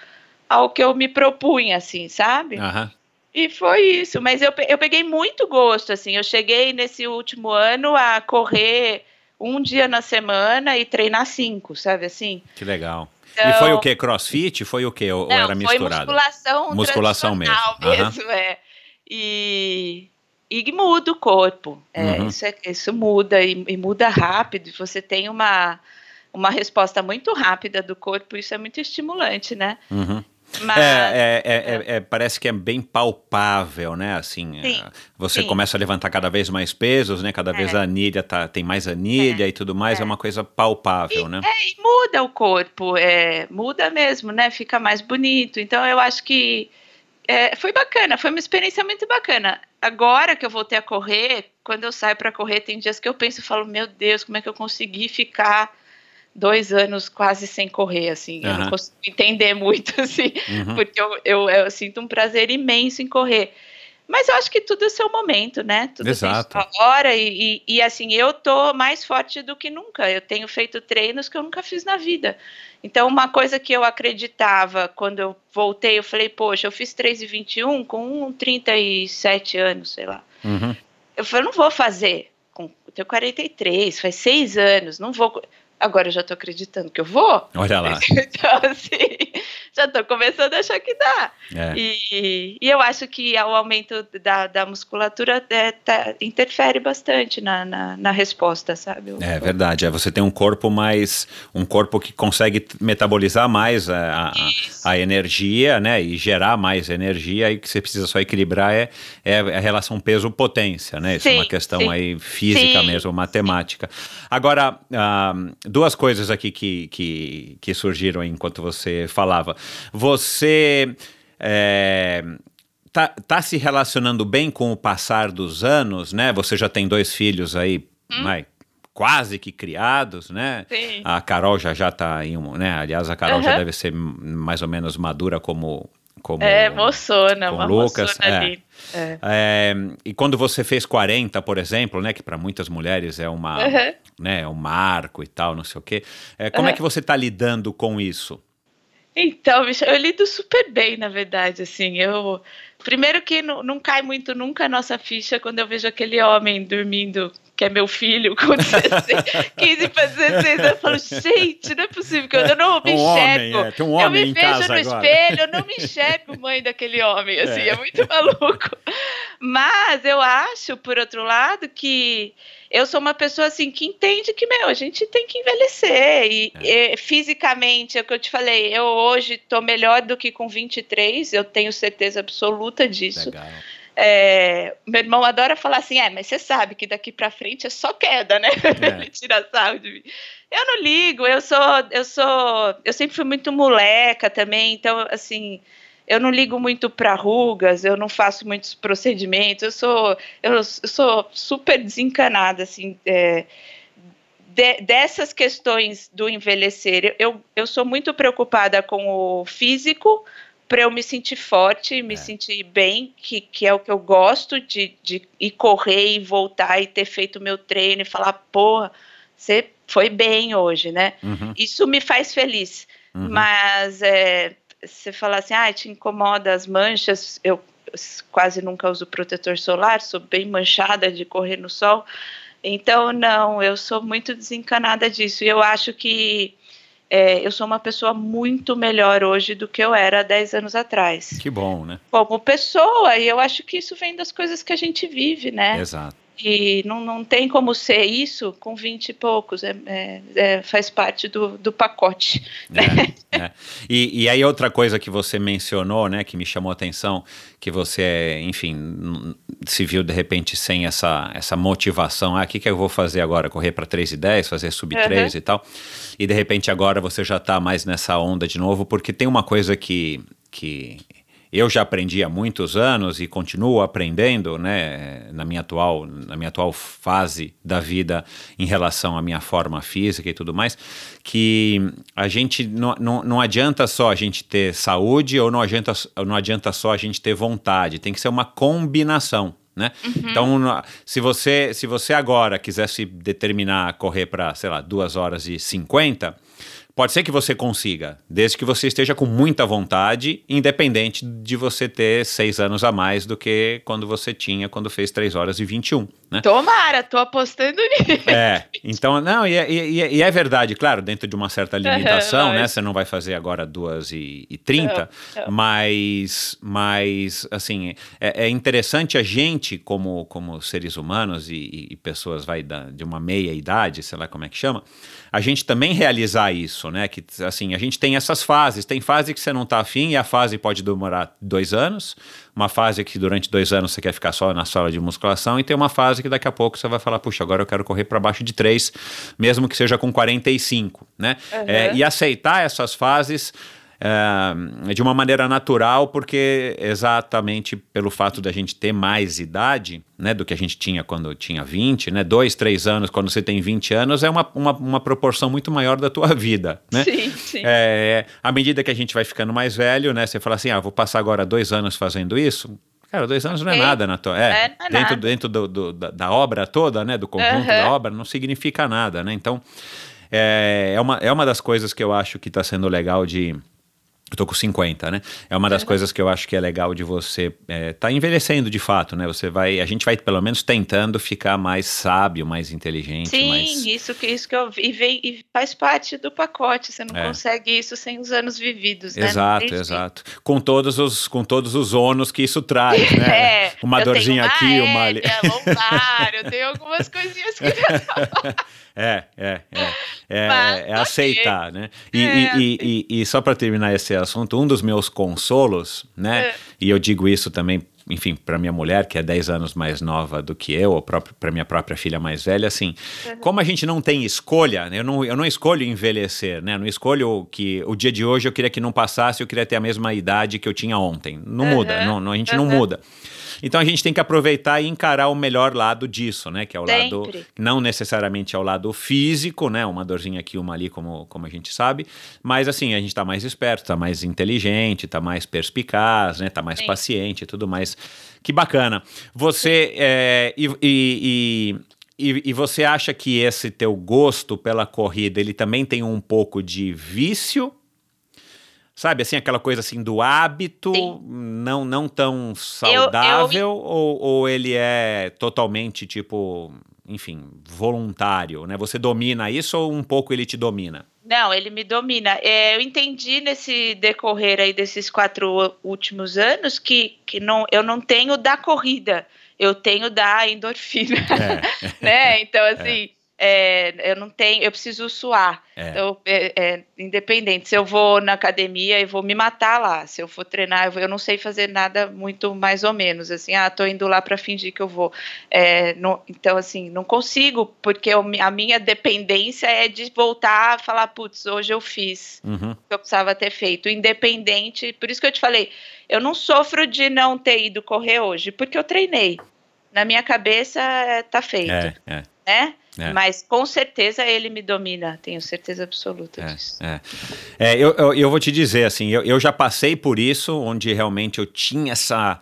ao que eu me propunha, assim, sabe? E foi isso, mas eu, eu peguei muito gosto, assim, eu cheguei nesse último ano a correr um dia na semana e treinar cinco, sabe assim? Que legal. Então, e foi o que? Crossfit? Foi o que? Ou não, era misturado? Foi musculação, musculação mesmo. mesmo uhum. é e, e muda o corpo. É, uhum. isso, é, isso muda e, e, muda rápido. Você tem uma, uma resposta muito rápida do corpo, isso é muito estimulante, né? Uhum. Mas, é, é, é, é, parece que é bem palpável, né? Assim, sim, você sim. começa a levantar cada vez mais pesos, né? Cada vez a anilha tá, tem mais anilha e tudo mais, é, uma coisa palpável, e, né? É, e muda o corpo, é, muda mesmo, né? Fica mais bonito. Então eu acho que é, foi bacana, foi uma experiência muito bacana. Agora que eu voltei a correr, quando eu saio para correr, tem dias que eu penso e falo, meu Deus, como é que eu consegui ficar dois anos quase sem correr, assim, uhum. eu não consigo entender muito, assim, uhum. porque eu, eu, eu, sinto um prazer imenso em correr. Mas eu acho que tudo é seu momento, né? Tudo Exato. tem sua hora e, e, e, assim, eu tô mais forte do que nunca. Eu tenho feito treinos que eu nunca fiz na vida. Então, uma coisa que eu acreditava quando eu voltei, eu falei, poxa, eu fiz 3,21 com 37 anos, sei lá. Uhum. Eu falei, não vou fazer. Com, eu tenho 43, faz seis anos, não vou. Agora eu já tô acreditando que eu vou. Olha lá. Então, assim, já tô começando a achar que dá. É. E, e, eu acho que o aumento da, da musculatura é, tá, interfere bastante na, na, na, resposta, sabe? O, é verdade. É, você tem um corpo mais. um corpo que consegue metabolizar mais a, a, a energia, né? E gerar mais energia. E que você precisa só equilibrar é, é a relação peso-potência, né? Isso sim, é uma questão sim. aí física sim, mesmo, matemática. Agora, ah, duas coisas aqui que, que, que surgiram enquanto você falava. Você é, tá, tá se relacionando bem com o passar dos anos, né? Você já tem dois filhos aí, hum? Quase que criados, né? Sim. A Carol já já tá em um, né? Aliás, a Carol uhum. já deve ser mais ou menos madura como como é, moçona, uma Lucas. É. ali. É. É, e quando você fez 40, por exemplo, né, que para muitas mulheres é uma, uhum. né, é um marco e tal, não sei o quê. É, como uhum. é que você está lidando com isso? Então, eu lido super bem, na verdade, assim, eu... Primeiro que não, não cai muito nunca a nossa ficha quando eu vejo aquele homem dormindo, que é meu filho, com 16, 15 para 16, eu falo, gente, não é possível que eu, não me um enxergo. Homem, é. Um homem eu me vejo no agora. espelho, eu não me enxergo mãe daquele homem, assim, é, é muito maluco. Mas eu acho, por outro lado, que eu sou uma pessoa assim que entende que, meu, a gente tem que envelhecer. E, é. e fisicamente, é o que eu te falei, eu hoje estou melhor do que com 23, eu tenho certeza absoluta disso. Legal. É, meu irmão adora falar assim, é, mas você sabe que daqui para frente é só queda, né? É. Ele tira sarro de mim. Eu não ligo, eu sou, eu sou, eu sempre fui muito moleca também, então assim, eu não ligo muito para rugas, eu não faço muitos procedimentos, eu sou, eu, sou super desencanada, assim, é, de, dessas questões do envelhecer. Eu, eu sou muito preocupada com o físico, para eu me sentir forte, me é. sentir bem, que, que é o que eu gosto de, de ir correr e voltar e ter feito meu treino e falar, porra, você foi bem hoje, né? Uhum. Isso me faz feliz. Uhum. Mas é, você falar assim, ah, te incomoda as manchas, eu quase nunca uso protetor solar, sou bem manchada de correr no sol. Então, não, eu sou muito desencanada disso. E eu acho que é, eu sou uma pessoa muito melhor hoje do que eu era 10 anos atrás. Que bom, né? Como pessoa, e eu acho que isso vem das coisas que a gente vive, né? Exato. E não, não tem como ser isso com 20 e poucos, é, é, é faz parte do, do pacote. É, é. E, e aí outra coisa que você mencionou, né, que me chamou a atenção, que você, enfim, se viu de repente sem essa, essa motivação, ah, o que, que eu vou fazer agora? Correr para 3 e 10, fazer sub 3 uhum. e tal, e de repente agora você já está mais nessa onda de novo, porque tem uma coisa que, que eu já aprendi há muitos anos e continuo aprendendo, né, na minha atual, na minha atual fase da vida em relação à minha forma física e tudo mais, que a gente não, não, não adianta só a gente ter saúde ou não adianta, não adianta só a gente ter vontade, tem que ser uma combinação. Né? Uhum. Então, se você, se você agora quisesse determinar correr para, sei lá, 2 horas e 50, Pode ser que você consiga, desde que você esteja com muita vontade, independente de você ter seis anos a mais do que quando você tinha quando fez 3 horas e 21. Né? Tomara, tô apostando nisso. É, então, não, e, é, e, e é verdade, claro, dentro de uma certa limitação, né? Você não vai fazer agora 2 e, e 30, não, não. mas, mas, assim, é, é, interessante a gente, como, como seres humanos e, e pessoas vai da, de uma meia idade, sei lá como é que chama, a gente também realizar isso, né? Que assim, a gente tem essas fases. Tem fase que você não tá afim e a fase pode demorar dois anos. Uma fase que durante dois anos você quer ficar só na sala de musculação, e tem uma fase que daqui a pouco você vai falar, puxa, agora eu quero correr para baixo de três, mesmo que seja com 45, né? Uhum. É, e aceitar essas fases é, de uma maneira natural, porque exatamente pelo fato da gente ter mais idade, né, do que a gente tinha quando tinha 20, né, dois, três anos, quando você tem 20 anos, é uma, uma, uma proporção muito maior da tua vida, né? Sim, sim. É, à medida que a gente vai ficando mais velho, né, você fala assim, ah, vou passar agora dois anos fazendo isso, Cara, dois anos não é nada na tua. É, é, é dentro, nada. dentro do, do, da, da, obra toda, né? Do conjunto uhum. da obra, não significa nada, né? Então, é, é, uma, é uma das coisas que eu acho que está sendo legal de, eu tô com 50, né? É uma das uhum. coisas que eu acho que é legal de você é, tá envelhecendo de fato, né? Você vai, a gente vai pelo menos tentando ficar mais sábio, mais inteligente. Sim, mais... isso que isso que eu e, vem, e faz parte do pacote. Você não é. consegue isso sem os anos vividos, né? Exato, exato. Com todos os com todos os ônus que isso traz, né? É, uma dorzinha aqui, uma ali. eu tenho algumas coisinhas que É, é, é. É, é aceitar, né? E, é, e, e, e, só para terminar esse assunto, um dos meus consolos, né? É. E eu digo isso também, enfim, para minha mulher, que é 10 anos mais nova do que eu, ou para minha própria filha mais velha, assim, uhum. como a gente não tem escolha, né? eu não, eu não escolho envelhecer, né? Eu não escolho que o dia de hoje eu queria que não passasse, eu queria ter a mesma idade que eu tinha ontem. Não uhum. muda, não, não, a gente uhum. não muda. Então a gente tem que aproveitar e encarar o melhor lado disso, né? Que é o Sempre. lado, não necessariamente é o lado físico, né? Uma dorzinha aqui, uma ali, como, como a gente sabe. Mas assim, a gente está mais esperto, está mais inteligente, está mais perspicaz, né? Tá mais Sim. paciente e tudo mais. Que bacana. Você. É, e, e, e, e, você acha que esse teu gosto pela corrida, ele também tem um pouco de vício Sabe, assim, aquela coisa assim do hábito, não não tão saudável, eu, eu... Ou, ou ele é totalmente, tipo, enfim, voluntário, né? Você domina isso ou um pouco ele te domina? Não, ele me domina. É, eu entendi nesse decorrer aí desses quatro últimos anos que, que não, eu não tenho da corrida, eu tenho da endorfina, é. né? Então, assim, é, eu não tenho, eu preciso suar. É. Então, é, é, independente, se eu vou na academia e vou me matar lá, se eu for treinar, eu, vou- eu não sei fazer nada muito mais ou menos, assim, ah, tô indo lá para fingir que eu vou. É, não- então, assim, não consigo, porque eu- a minha dependência é de voltar a falar, putz, hoje eu fiz Uhum. que eu precisava ter feito, independente. Por isso que eu te falei, eu não sofro de não ter ido correr hoje, porque eu treinei. Na minha cabeça é, tá feito, É, é. Né? É. Mas com certeza ele me domina, tenho certeza absoluta É, disso. é. É, eu, eu, eu vou te dizer, assim, eu, eu já passei por isso, onde realmente eu tinha essa.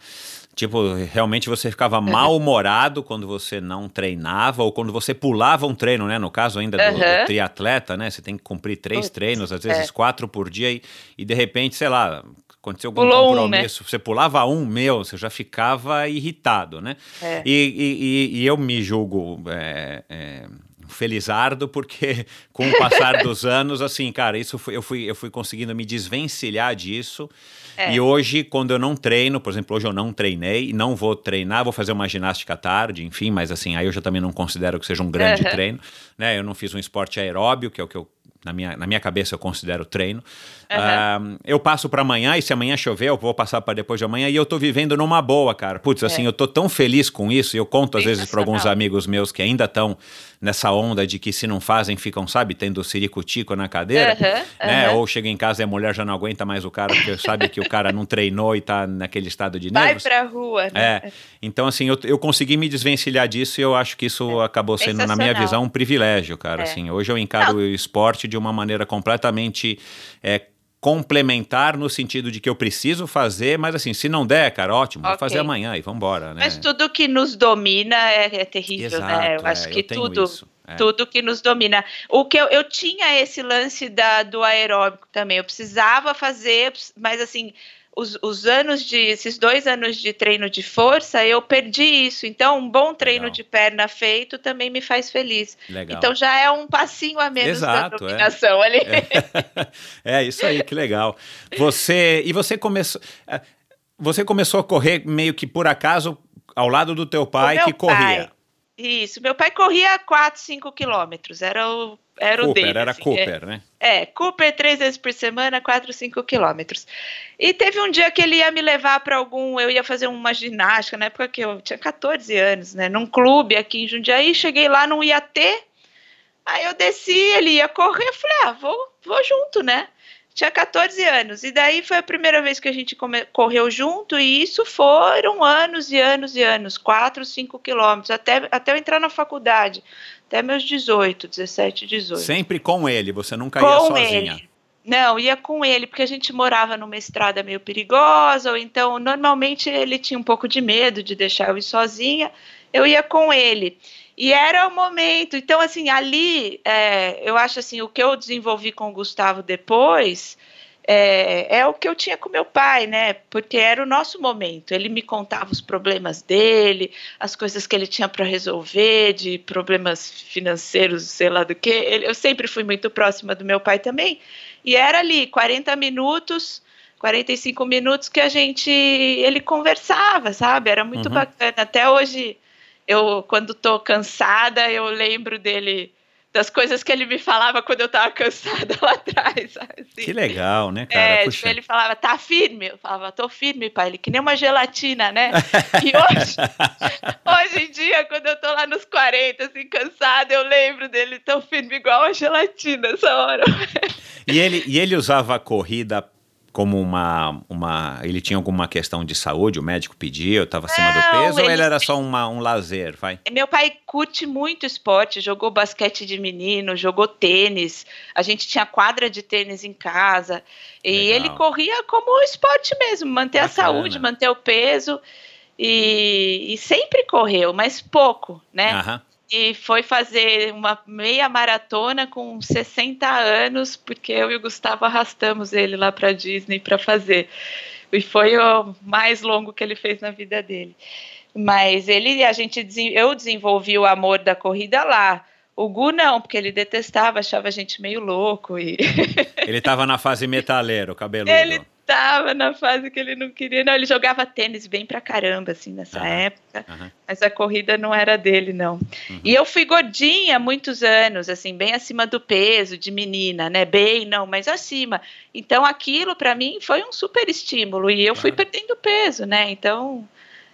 Tipo, realmente você ficava mal-humorado quando você não treinava ou quando você pulava um treino, né? No caso ainda do, do Aham. triatleta, né? Você tem que cumprir três Putz, treinos, às vezes é. quatro por dia e, e de repente, sei lá, aconteceu algum Pulou um, compromisso, você pulava um, meu, você já ficava irritado, né? É. E, e- e- eu me julgo é, é, felizardo porque com o passar dos anos, assim, cara, isso foi- eu fui eu fui conseguindo me desvencilhar disso. É. E hoje, quando eu não treino, por exemplo, hoje eu não treinei não vou treinar, vou fazer uma ginástica à tarde, enfim, mas assim, aí eu já também não considero que seja um grande Aham. treino, né? Eu não fiz um esporte aeróbio, que é o que eu na minha, na minha cabeça eu considero treino. Ah, eu passo para amanhã e se amanhã chover, eu vou passar para depois de amanhã e eu tô vivendo numa boa, cara. Putz, assim, eu tô tão feliz com isso e eu conto às vezes para alguns amigos meus que ainda estão nessa onda de que se não fazem, ficam, sabe, tendo ciricutico na cadeira, Aham, né? aham. Ou chega em casa e a mulher já não aguenta mais o cara porque sabe que o cara não treinou e tá naquele estado de Vai nervos. pra rua, né? É, então assim, eu, eu consegui me desvencilhar disso e eu acho que isso acabou sendo, na minha visão, um privilégio, cara. É. Assim, hoje eu encaro o esporte de uma maneira completamente é, complementar no sentido de que eu preciso fazer, mas assim, se não der, cara, ótimo, vou Ok. fazer amanhã e vambora, né? Mas tudo que nos domina é, é terrível, né? Eu Exato, acho é, que eu tudo, isso, é. tudo que nos domina. O que eu, eu tinha esse lance da, do aeróbico também. Eu precisava fazer, mas assim, os, os anos de. Esses dois anos de treino de força, eu perdi isso. Então, um bom treino Legal. de perna feito também me faz feliz. Legal. Então já é um passinho a menos Exato, da é. dominação ali. é isso aí, que legal. Você e você começou, é, você começou a correr meio que por acaso ao lado do teu pai O que corria. pai, Isso, meu pai corria 4, 5 quilômetros, era o, era o Cooper, dele. era assim, é. Cooper, né? É, Cooper três vezes por semana, 4, 5 quilômetros. E teve um dia que ele ia me levar para algum. Eu ia fazer uma ginástica, na época que eu tinha 14 anos, né? Num clube aqui em Jundiaí. Cheguei lá, não ia ter. Aí eu desci, ele ia correr. Eu falei, ah, vou, vou junto, né? Tinha 14 anos. E daí foi a primeira vez que a gente correu junto. E isso foram anos e anos e anos 4, 5 quilômetros. Até, até eu entrar na faculdade. Até meus 18, 17, 18 Sempre com ele, você nunca ia com sozinha. ele. Não, ia com ele, porque a gente morava numa estrada meio perigosa, ou então normalmente ele tinha um pouco de medo de deixar eu ir sozinha, eu ia com ele. E era o momento. Então, assim, ali, é, eu acho assim, o que eu desenvolvi com o Gustavo depois é, é o que eu tinha com meu pai, né? Porque era o nosso momento. Ele me contava os problemas dele, as coisas que ele tinha para resolver, de problemas financeiros, sei lá do que. Eu sempre fui muito próxima do meu pai também. E era ali, 40 minutos, 45 minutos que a gente. Ele conversava, sabe? Era muito Uhum. bacana. Até hoje, eu, quando tô cansada, eu lembro dele. Das coisas que ele me falava quando eu tava cansada lá atrás. assim. Que legal, né, cara? É, tipo, ele falava, tá firme? Eu falava, tô firme, pai. Ele que nem uma gelatina, né? E hoje, hoje em dia, quando eu tô lá nos 40, assim, cansada, eu lembro dele tão firme igual a gelatina essa hora. E ele, e ele usava a corrida como uma, uma. Ele tinha alguma questão de saúde, o médico pediu, estava acima do peso, ou ele- ele era só uma, um lazer, vai? Meu pai curte muito esporte, jogou basquete de menino, jogou tênis. A gente tinha quadra de tênis em casa. E Legal. ele corria como esporte mesmo, manter a Bacana. saúde, manter o peso. E, e sempre correu, mas pouco, né? Aham. E foi fazer uma meia maratona com 60 anos, porque eu e o Gustavo arrastamos ele lá para Disney para fazer. E foi o mais longo que ele fez na vida dele. Mas ele, a gente, eu desenvolvi o amor da corrida lá. O Gu não, porque ele detestava, achava a gente meio louco e Ele estava na fase metaleiro, cabeludo. ele Tava na fase que ele não queria. Não, ele jogava tênis bem pra caramba, assim, nessa Aham, época. aham. Mas a corrida não era dele, não. Uhum. E eu fui gordinha há muitos anos, assim, bem acima do peso de menina, né? Bem, não, mas acima. Então aquilo pra mim foi um super estímulo e eu fui Claro. perdendo peso, né? Então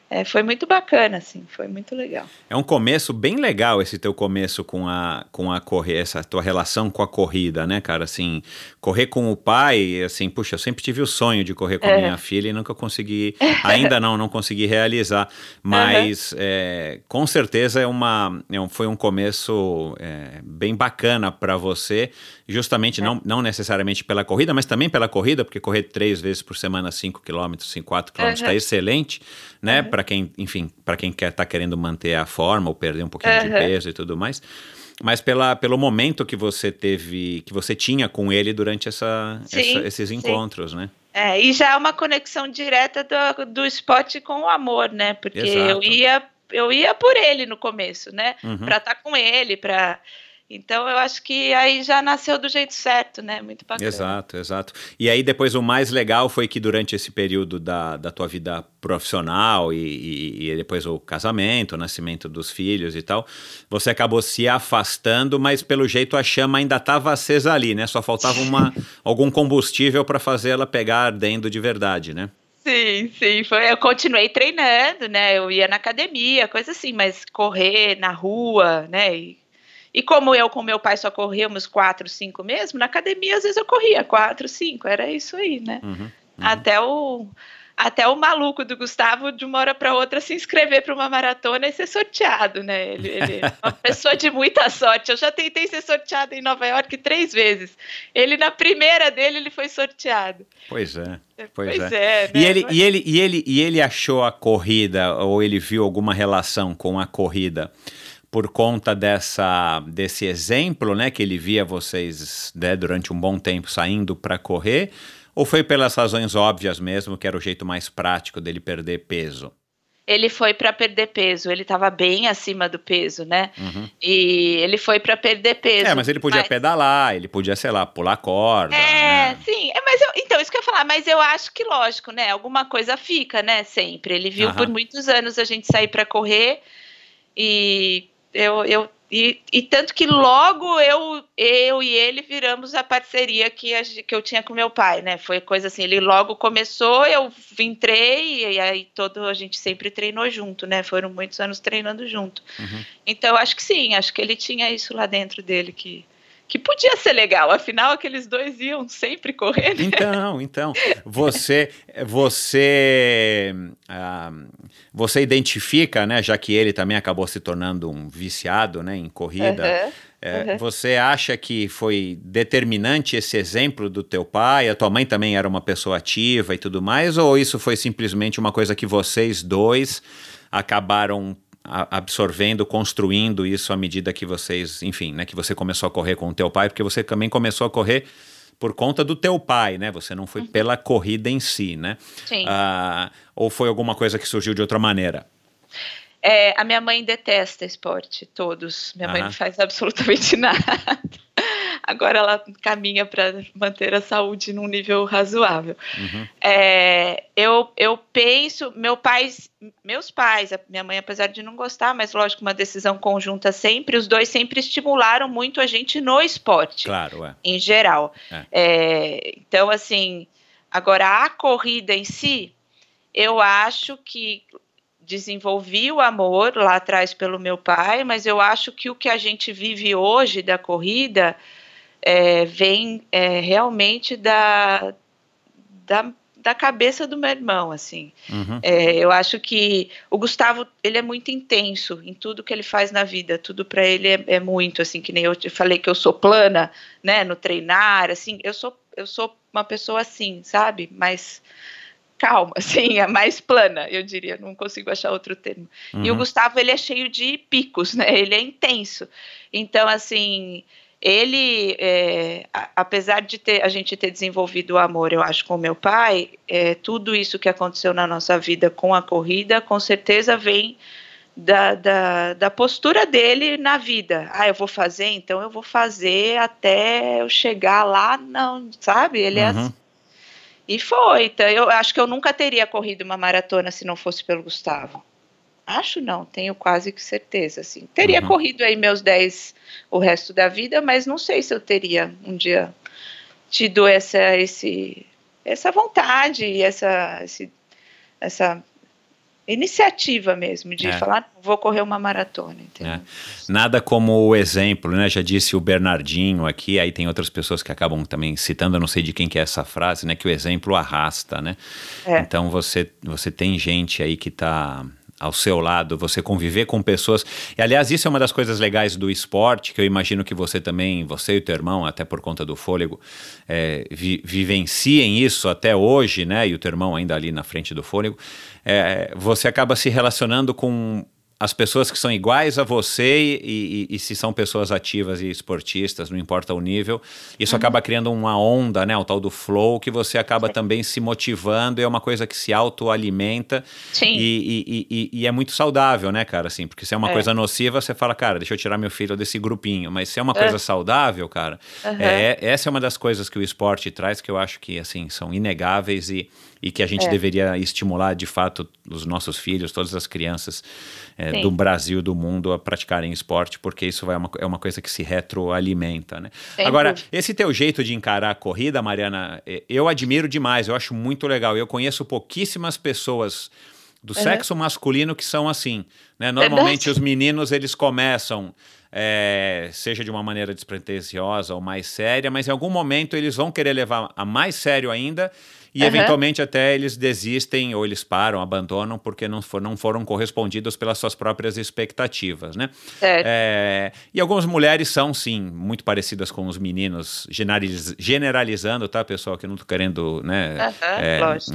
é, foi muito bacana, assim, foi muito legal. É um começo bem legal esse teu começo com a com a correr, essa tua relação com a corrida, né, cara? Assim, correr com o pai, assim, puxa, eu sempre tive o sonho de correr com a É. minha filha e nunca consegui, ainda não, não consegui realizar. Mas é, com certeza é uma, é foi um começo é, bem bacana para você, justamente não, não necessariamente pela corrida, mas também pela corrida, porque correr três vezes por semana 5 km, 5, 4 km está excelente, né? Para quem, enfim, para quem quer tá querendo manter a forma ou perder um pouquinho de Aham. peso e tudo mais. Mas pela, pelo momento que você teve, que você tinha com ele durante essa, Sim, essa- esses sim. encontros, né? É, e já é uma conexão direta do, do esporte com o amor, né? Porque Exato. eu ia, eu ia por ele no começo, né? Uhum. Pra estar com ele, pra. Então eu acho que aí já nasceu do jeito certo, né? Muito bacana. Exato, exato. E aí depois o mais legal foi que durante esse período da, da tua vida profissional e, e- e depois o casamento, o nascimento dos filhos e tal, você acabou se afastando, mas pelo jeito a chama ainda estava acesa ali, né? Só faltava uma, algum combustível para fazer ela pegar ardendo de verdade, né? Sim, sim, foi. Eu continuei treinando, né? Eu ia na academia, coisa assim, mas correr na rua, né? E, e como eu com meu pai só corríamos quatro, cinco mesmo, na academia às vezes eu corria quatro, cinco, era isso aí, né? Uhum. Até o até o maluco do Gustavo de uma hora para outra se inscrever para uma maratona e ser sorteado, né? Ele, ele é uma pessoa de muita sorte. Eu já tentei ser sorteado em Nova York três vezes. Ele na primeira dele ele foi sorteado. Pois é. Pois, Pois é. é, E né? ele, Mas- e, ele, e, ele, e ele achou a corrida, ou ele viu alguma relação com a corrida por conta dessa, desse exemplo, né? Que ele via vocês né, durante um bom tempo saindo para correr, ou foi pelas razões óbvias mesmo, que era o jeito mais prático dele perder peso? Ele foi para perder peso, ele estava bem acima do peso, né? Uhum. E ele foi para perder peso. É, mas ele podia pedalar, ele podia, sei lá, pular corda. É, né? sim. É, mas eu, então, isso que eu ia falar, mas eu acho que, lógico, né? Alguma coisa fica, né? Sempre. Ele viu Aham. por muitos anos a gente sair para correr e eu. eu e, e tanto que logo eu, eu e ele viramos a parceria que, a que eu tinha com meu pai, né? Foi coisa assim, ele logo começou, eu entrei e aí todo a gente sempre treinou junto, né? Foram muitos anos treinando junto. Uhum. Então acho que sim, acho que ele tinha isso lá dentro dele que que podia ser legal. Afinal, aqueles dois iam sempre correndo. Então, então, você, você, ah, você identifica, né, já que ele também acabou se tornando um viciado, né, em corrida, Aham, é, aham. você acha que foi determinante esse exemplo do teu pai? A tua mãe também era uma pessoa ativa e tudo mais? Ou isso foi simplesmente uma coisa que vocês dois acabaram absorvendo, construindo isso à medida que vocês, enfim, né, que você começou a correr com o teu pai, porque você também começou a correr por conta do teu pai, né? Você não foi pela corrida em si, né? Sim. Ah, ou foi alguma coisa que surgiu de outra maneira? É, a minha mãe detesta esporte, todos. Minha mãe Aham. não faz absolutamente nada. Agora ela caminha para manter a saúde num nível razoável. Uhum. É, eu, eu penso, meu pai, meus pais, a minha mãe, apesar de não gostar, mas lógico, uma decisão conjunta sempre, os dois sempre estimularam muito a gente no esporte Claro, é. em geral. É. É, então, assim, agora a corrida em si, eu acho que desenvolvi o amor lá atrás pelo meu pai, mas eu acho que o que a gente vive hoje da corrida é, vem é, realmente da, da, da cabeça do meu irmão, assim. Uhum. É, eu acho que o Gustavo ele é muito intenso em tudo que ele faz na vida. Tudo para ele é, é muito assim, que nem eu te falei que eu sou plana, né, no treinar, assim. Eu sou eu sou uma pessoa assim, sabe? Mas calma, assim, é mais plana, eu diria. Não consigo achar outro termo. E o Uhum. Gustavo ele é cheio de picos, né? Ele é intenso. Então assim ele, é, apesar de ter, a gente ter desenvolvido o amor, eu acho, com o meu pai, é, tudo isso que aconteceu na nossa vida com a corrida, com certeza vem da, da, da postura dele na vida. Ah, eu vou fazer, então eu vou fazer até eu chegar lá, não, sabe? Ele é Uhum. assim. E foi. Então, eu acho que eu nunca teria corrido uma maratona se não fosse pelo Gustavo. Acho não, tenho quase que certeza, assim. Teria Uhum. corrido aí meus 10 o resto da vida, mas não sei se eu teria um dia tido essa, esse, essa vontade e essa, esse- essa iniciativa mesmo de É. falar, "Não, vou correr uma maratona, entendeu? É. Nada como o exemplo, né? Já disse o Bernardinho aqui, aí tem outras pessoas que acabam também citando, eu não sei de quem que é essa frase, né? Que o exemplo arrasta, né? É. Então você, você tem gente aí que está ao seu lado, você conviver com pessoas. E aliás, isso é uma das coisas legais do esporte, que eu imagino que você também, você e o teu irmão, até por conta do fôlego, é, vi- vivenciem isso até hoje, né? E o teu irmão ainda ali na frente do fôlego. É, você acaba se relacionando com as pessoas que são iguais a você e, e- e se são pessoas ativas e esportistas, não importa o nível, isso acaba criando uma onda, né, o tal do flow, que você acaba também se motivando, e é uma coisa que se autoalimenta Sim. e, e- é muito saudável, né, cara, assim, porque se é uma É. coisa nociva, você fala, cara, deixa eu tirar meu filho desse grupinho, mas se é uma coisa saudável, cara, Aham. é, essa é uma das coisas que o esporte traz que eu acho que, assim, são inegáveis e, e que a gente É. deveria estimular, de fato, os nossos filhos, todas as crianças é, do Brasil, do mundo, a praticarem esporte, porque isso vai uma, é uma coisa que se retroalimenta, né? Sem Agora, dúvida. esse teu jeito de encarar a corrida, Mariana, eh, eu admiro demais, eu acho muito legal. Eu conheço pouquíssimas pessoas do Uhum. sexo masculino que são assim, né? Normalmente Verdade. os meninos, eles começam, eh, seja de uma maneira despretensiosa ou mais séria, mas em algum momento eles vão querer levar a mais sério ainda e Uhum. eventualmente até eles desistem ou eles param, abandonam porque não, for- não foram correspondidos pelas suas próprias expectativas, né? É, e algumas mulheres são, sim, muito parecidas com os meninos, generaliz- generalizando, tá, pessoal? Que eu não tô querendo, né? Aham, é, lógico.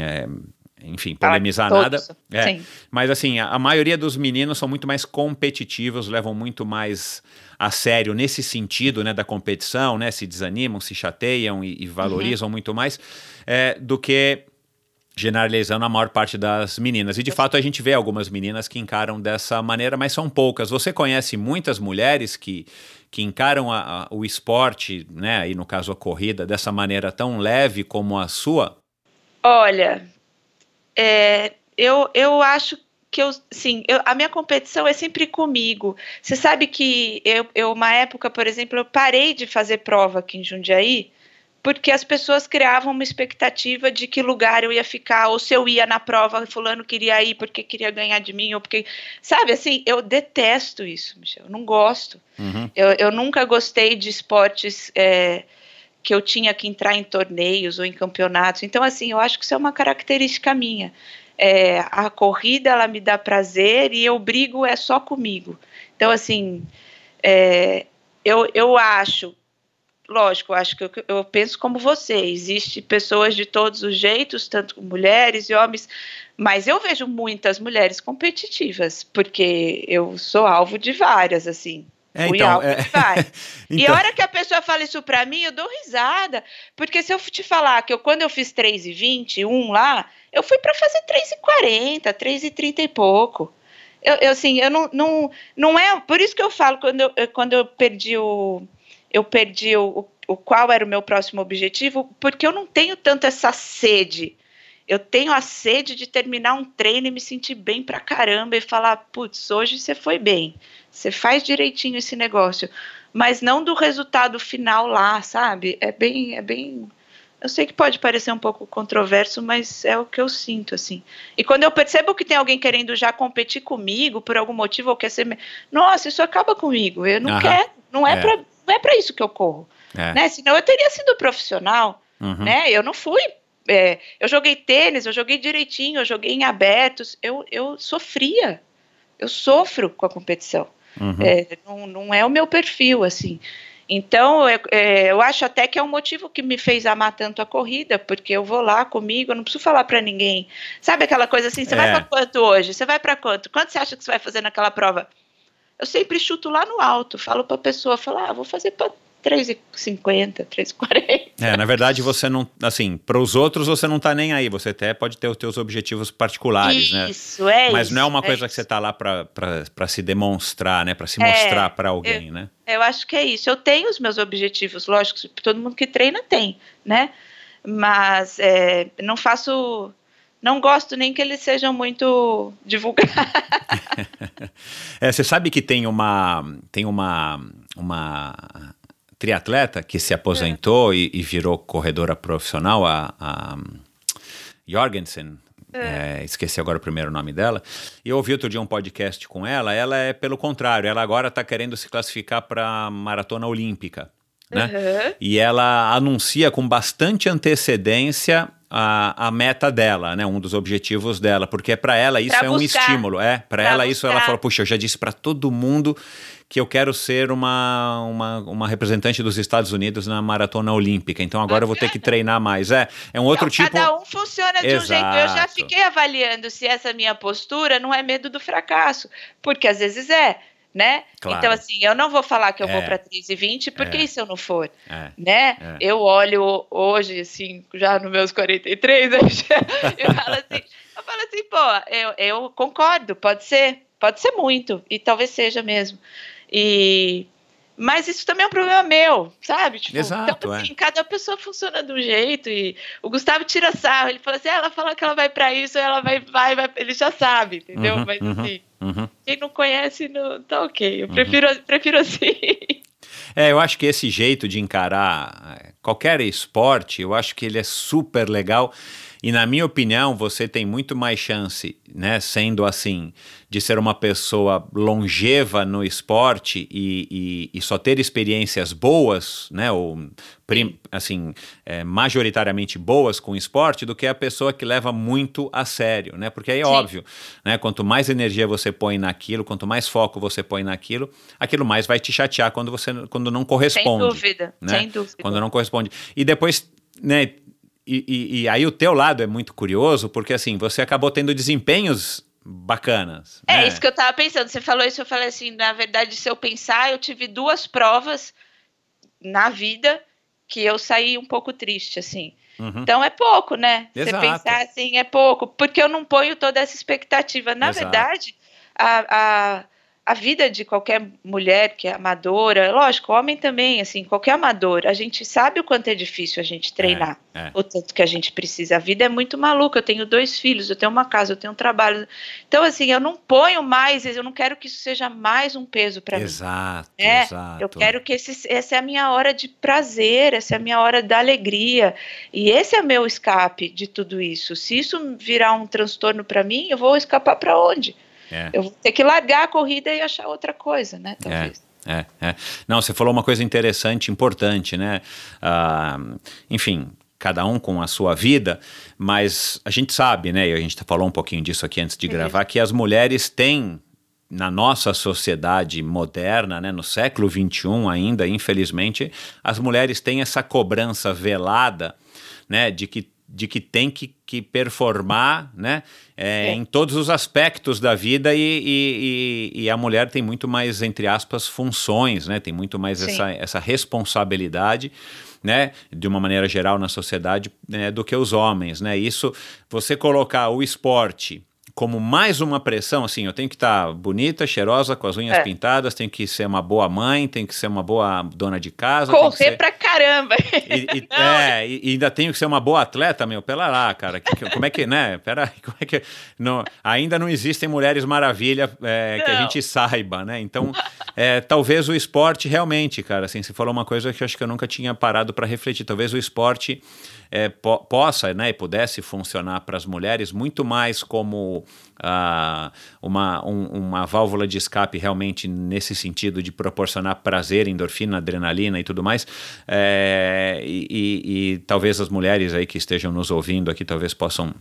enfim, polemizar de nada. É. Mas assim, a, a maioria dos meninos são muito mais competitivos, levam muito mais a sério nesse sentido, né, da competição, né? Se desanimam, se chateiam e, e valorizam muito mais é, do que generalizando a maior parte das meninas. E de fato a gente vê algumas meninas que encaram dessa maneira, mas são poucas. Você conhece muitas mulheres que, que encaram a- a- o esporte, né, aí no caso a corrida, dessa maneira tão leve como a sua? Olha, é, eu, eu acho que eu, sim, eu- a minha competição é sempre comigo. Você sabe que eu, eu, uma época, por exemplo, eu parei de fazer prova aqui em Jundiaí, porque as pessoas criavam uma expectativa de que lugar eu ia ficar, ou se eu ia na prova, fulano queria ir porque queria ganhar de mim, ou porque. Sabe assim, eu detesto isso, Michel, eu não gosto. Uhum. Eu, eu nunca gostei de esportes é, que eu tinha que entrar em torneios ou em campeonatos. Então, assim, eu acho que isso é uma característica minha. É, a corrida, ela me dá prazer e eu brigo é só comigo. Então, assim, é, eu, eu acho, lógico, acho que eu, eu penso como você. Existe pessoas de todos os jeitos, tanto mulheres e homens, mas eu vejo muitas mulheres competitivas, porque eu sou alvo de várias, assim. É, então, é- várias. E Então- a hora que a pessoa fala isso pra mim, eu dou risada. Porque se eu te falar que eu, quando eu fiz 3,20, um lá, eu fui pra fazer 3,40, 3,30 e pouco. Eu, eu, assim, eu não, não, não é. Por isso que eu falo, quando eu, quando eu perdi o. Eu perdi o, o, o qual era o meu próximo objetivo, porque eu não tenho tanto essa sede. Eu tenho a sede de terminar um treino e me sentir bem pra caramba e falar, putz, hoje você foi bem. Você faz direitinho esse negócio, mas não do resultado final lá, sabe? É bem, é bem. Eu sei que pode parecer um pouco controverso, mas é o que eu sinto, assim. E quando eu percebo que tem alguém querendo já competir comigo por algum motivo ou quer ser, nossa, isso acaba comigo. Eu não Aham. quero, não é, É. pra não é para isso que eu corro, É. né? Senão eu teria sido profissional Uhum. né? Eu não fui. é, eu joguei tênis, eu joguei direitinho, eu joguei em abertos, eu, eu sofria. Eu sofro com a competição. Uhum. É, não, não é o meu perfil, assim. Então, é, é, eu acho até que é um motivo que me fez amar tanto a corrida, porque eu vou lá comigo, eu não preciso falar para ninguém. Sabe aquela coisa assim, você É. vai para quanto hoje? Você vai para quanto? Quanto você acha que você vai fazer naquela prova? Eu sempre chuto lá no alto, falo para a pessoa, falo, ah, vou fazer 3,50, 3,40. É, na verdade você não, assim, para os outros você não tá nem aí, você até pode ter os teus objetivos particulares, né? Isso, é Mas isso. não é uma é coisa que isso. você tá lá para se demonstrar, né? Para se É, mostrar para alguém, né? Eu acho que é isso. Eu tenho os meus objetivos, lógico, todo mundo que treina tem, né? mas é, não faço não gosto nem que eles sejam muito divulgados. é, você sabe que tem uma tem uma uma triatleta que se aposentou é. e, e, virou corredora profissional, a, a Jorgensen. É. É, esqueci agora o primeiro nome dela. E eu ouvi outro dia um podcast com ela. Ela é pelo contrário, ela agora está querendo se classificar para maratona olímpica. Né? Uhum. E ela anuncia com bastante antecedência a, a meta dela, né? Um dos objetivos dela, porque para ela isso pra é buscar. um estímulo, é. Para ela buscar. isso ela fala, puxa, eu já disse para todo mundo que eu quero ser uma, uma, uma, representante dos Estados Unidos na maratona olímpica. Então agora eu vou ter que treinar mais. É, é um outro então, tipo. Cada um funciona de Exato. um jeito. Eu já fiquei avaliando se essa minha postura não é medo do fracasso, porque às vezes é né? Claro. Então, assim, eu não vou falar que eu é. vou para 3,20, porque é. e se eu não for? É. Né? É. Eu olho hoje, assim, já nos meus 43, eu, eu falo assim, eu falo assim, pô, eu, eu concordo, pode ser, pode ser muito, e talvez seja mesmo. E mas isso também é um problema meu, sabe? Tipo, Exato, então, assim, é. cada pessoa funciona de um jeito e o Gustavo tira sarro, ele fala assim, ah, ela fala que ela vai para isso, ela vai, vai, vai, ele já sabe, entendeu? Uhum, Mas uhum, assim, uhum. quem não conhece, não, tá ok, eu uhum. prefiro, prefiro assim. É, eu acho que esse jeito de encarar é, qualquer esporte, eu acho que ele é super legal e na minha opinião, você tem muito mais chance, né, sendo assim, de ser uma pessoa longeva no esporte e, e, e só ter experiências boas, né, ou prim, assim, é, majoritariamente boas com o esporte, do que a pessoa que leva muito a sério, né? Porque aí é Sim. óbvio, né? Quanto mais energia você põe naquilo, quanto mais foco você põe naquilo, aquilo mais vai te chatear quando você quando não corresponde. Sem dúvida, né? sem dúvida. Quando não corresponde. E depois, né? E, e, e, aí o teu lado é muito curioso, porque assim, você acabou tendo desempenhos bacanas. É, né? isso que eu tava pensando. Você falou isso, eu falei assim, na verdade, se eu pensar, eu tive duas provas na vida que eu saí um pouco triste, assim. Uhum. Então é pouco, né? Exato. Você pensar assim, é pouco, porque eu não ponho toda essa expectativa. Na Exato. verdade, a, a a vida de qualquer mulher que é amadora, lógico, homem também, assim, qualquer amador, a gente sabe o quanto é difícil a gente treinar, é, é. o tanto que a gente precisa. A vida é muito maluca. Eu tenho dois filhos, eu tenho uma casa, eu tenho um trabalho. Então, assim, eu não ponho mais, eu não quero que isso seja mais um peso para mim. Exato, é, exato. Eu quero que esse, essa é a minha hora de prazer, essa é a minha hora da alegria. E esse é meu escape de tudo isso. Se isso virar um transtorno para mim, eu vou escapar para onde? É. Eu vou ter que largar a corrida e achar outra coisa, né? Talvez. É, é. Não, você falou uma coisa interessante, importante, né? Uh, enfim, cada um com a sua vida, mas a gente sabe, né? E a gente falou um pouquinho disso aqui antes de gravar, que as mulheres têm na nossa sociedade moderna, né, no século XXI ainda, infelizmente, as mulheres têm essa cobrança velada, né, de que de que tem que, que performar né, é, é. em todos os aspectos da vida e, e, e, a mulher tem muito mais, entre aspas, funções, né, tem muito mais essa, essa responsabilidade. Né, de uma maneira geral na sociedade, né, do que os homens, né? Isso, você colocar o esporte como mais uma pressão, assim, eu tenho que estar tá bonita, cheirosa, com as unhas é. pintadas, tenho que ser uma boa mãe, tenho que ser uma boa dona de casa. Correr ser... pra caramba. E, e é, e, ainda tenho que ser uma boa atleta, meu, pera lá, cara, que, como é que, né, pera como é que, não, ainda não existem mulheres maravilha é, que a gente saiba, né, então, é, talvez o esporte realmente, cara, assim, você falou uma coisa que eu acho que eu nunca tinha parado para refletir, talvez o esporte é, po possa né, e pudesse funcionar para as mulheres muito mais como uh, uma, um, uma válvula de escape realmente nesse sentido de proporcionar prazer, endorfina, adrenalina e tudo mais. É, e, e, e talvez as mulheres aí que estejam nos ouvindo aqui talvez possam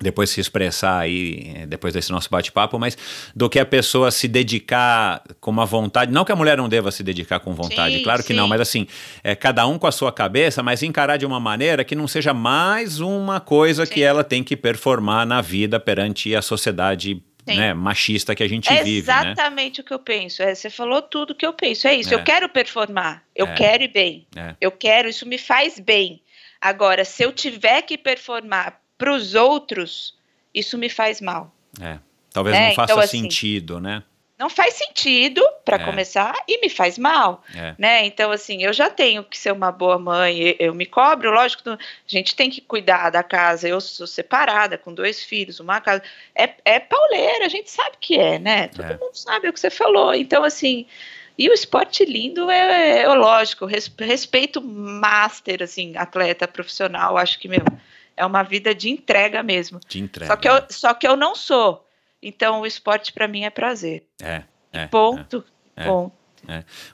depois se expressar aí, eh, depois desse nosso bate-papo, mas do que a pessoa se dedicar com uma vontade, não que a mulher não deva se dedicar com vontade, sim, claro que sim. não, mas assim, é, cada um com a sua cabeça, mas encarar de uma maneira que não seja mais uma coisa sim. que ela tem que performar na vida perante a sociedade né, machista que a gente é vive. Né? Exatamente né? o que eu penso. É, você falou tudo o que eu penso. É isso. É. Eu quero performar. Eu é. quero ir bem. É. Eu quero. Isso me faz bem. Agora, se eu tiver que performar para os outros, isso me faz mal. É. Talvez é, não faça então, assim, sentido, né? não faz sentido para É. começar e me faz mal, É. né? Então assim, eu já tenho que ser uma boa mãe, eu me cobro, lógico, a gente tem que cuidar da casa. Eu sou separada com dois filhos, uma casa é, é pauleira, a gente sabe que é, né? Todo É. mundo sabe o que você falou. Então assim, e o esporte lindo é, é lógico, res- respeito master assim, atleta profissional, acho que meu é uma vida de entrega mesmo. Te entrega. Só que eu, só que eu não sou. Então o esporte para mim é prazer. É, é, Ponto. É. Ponto.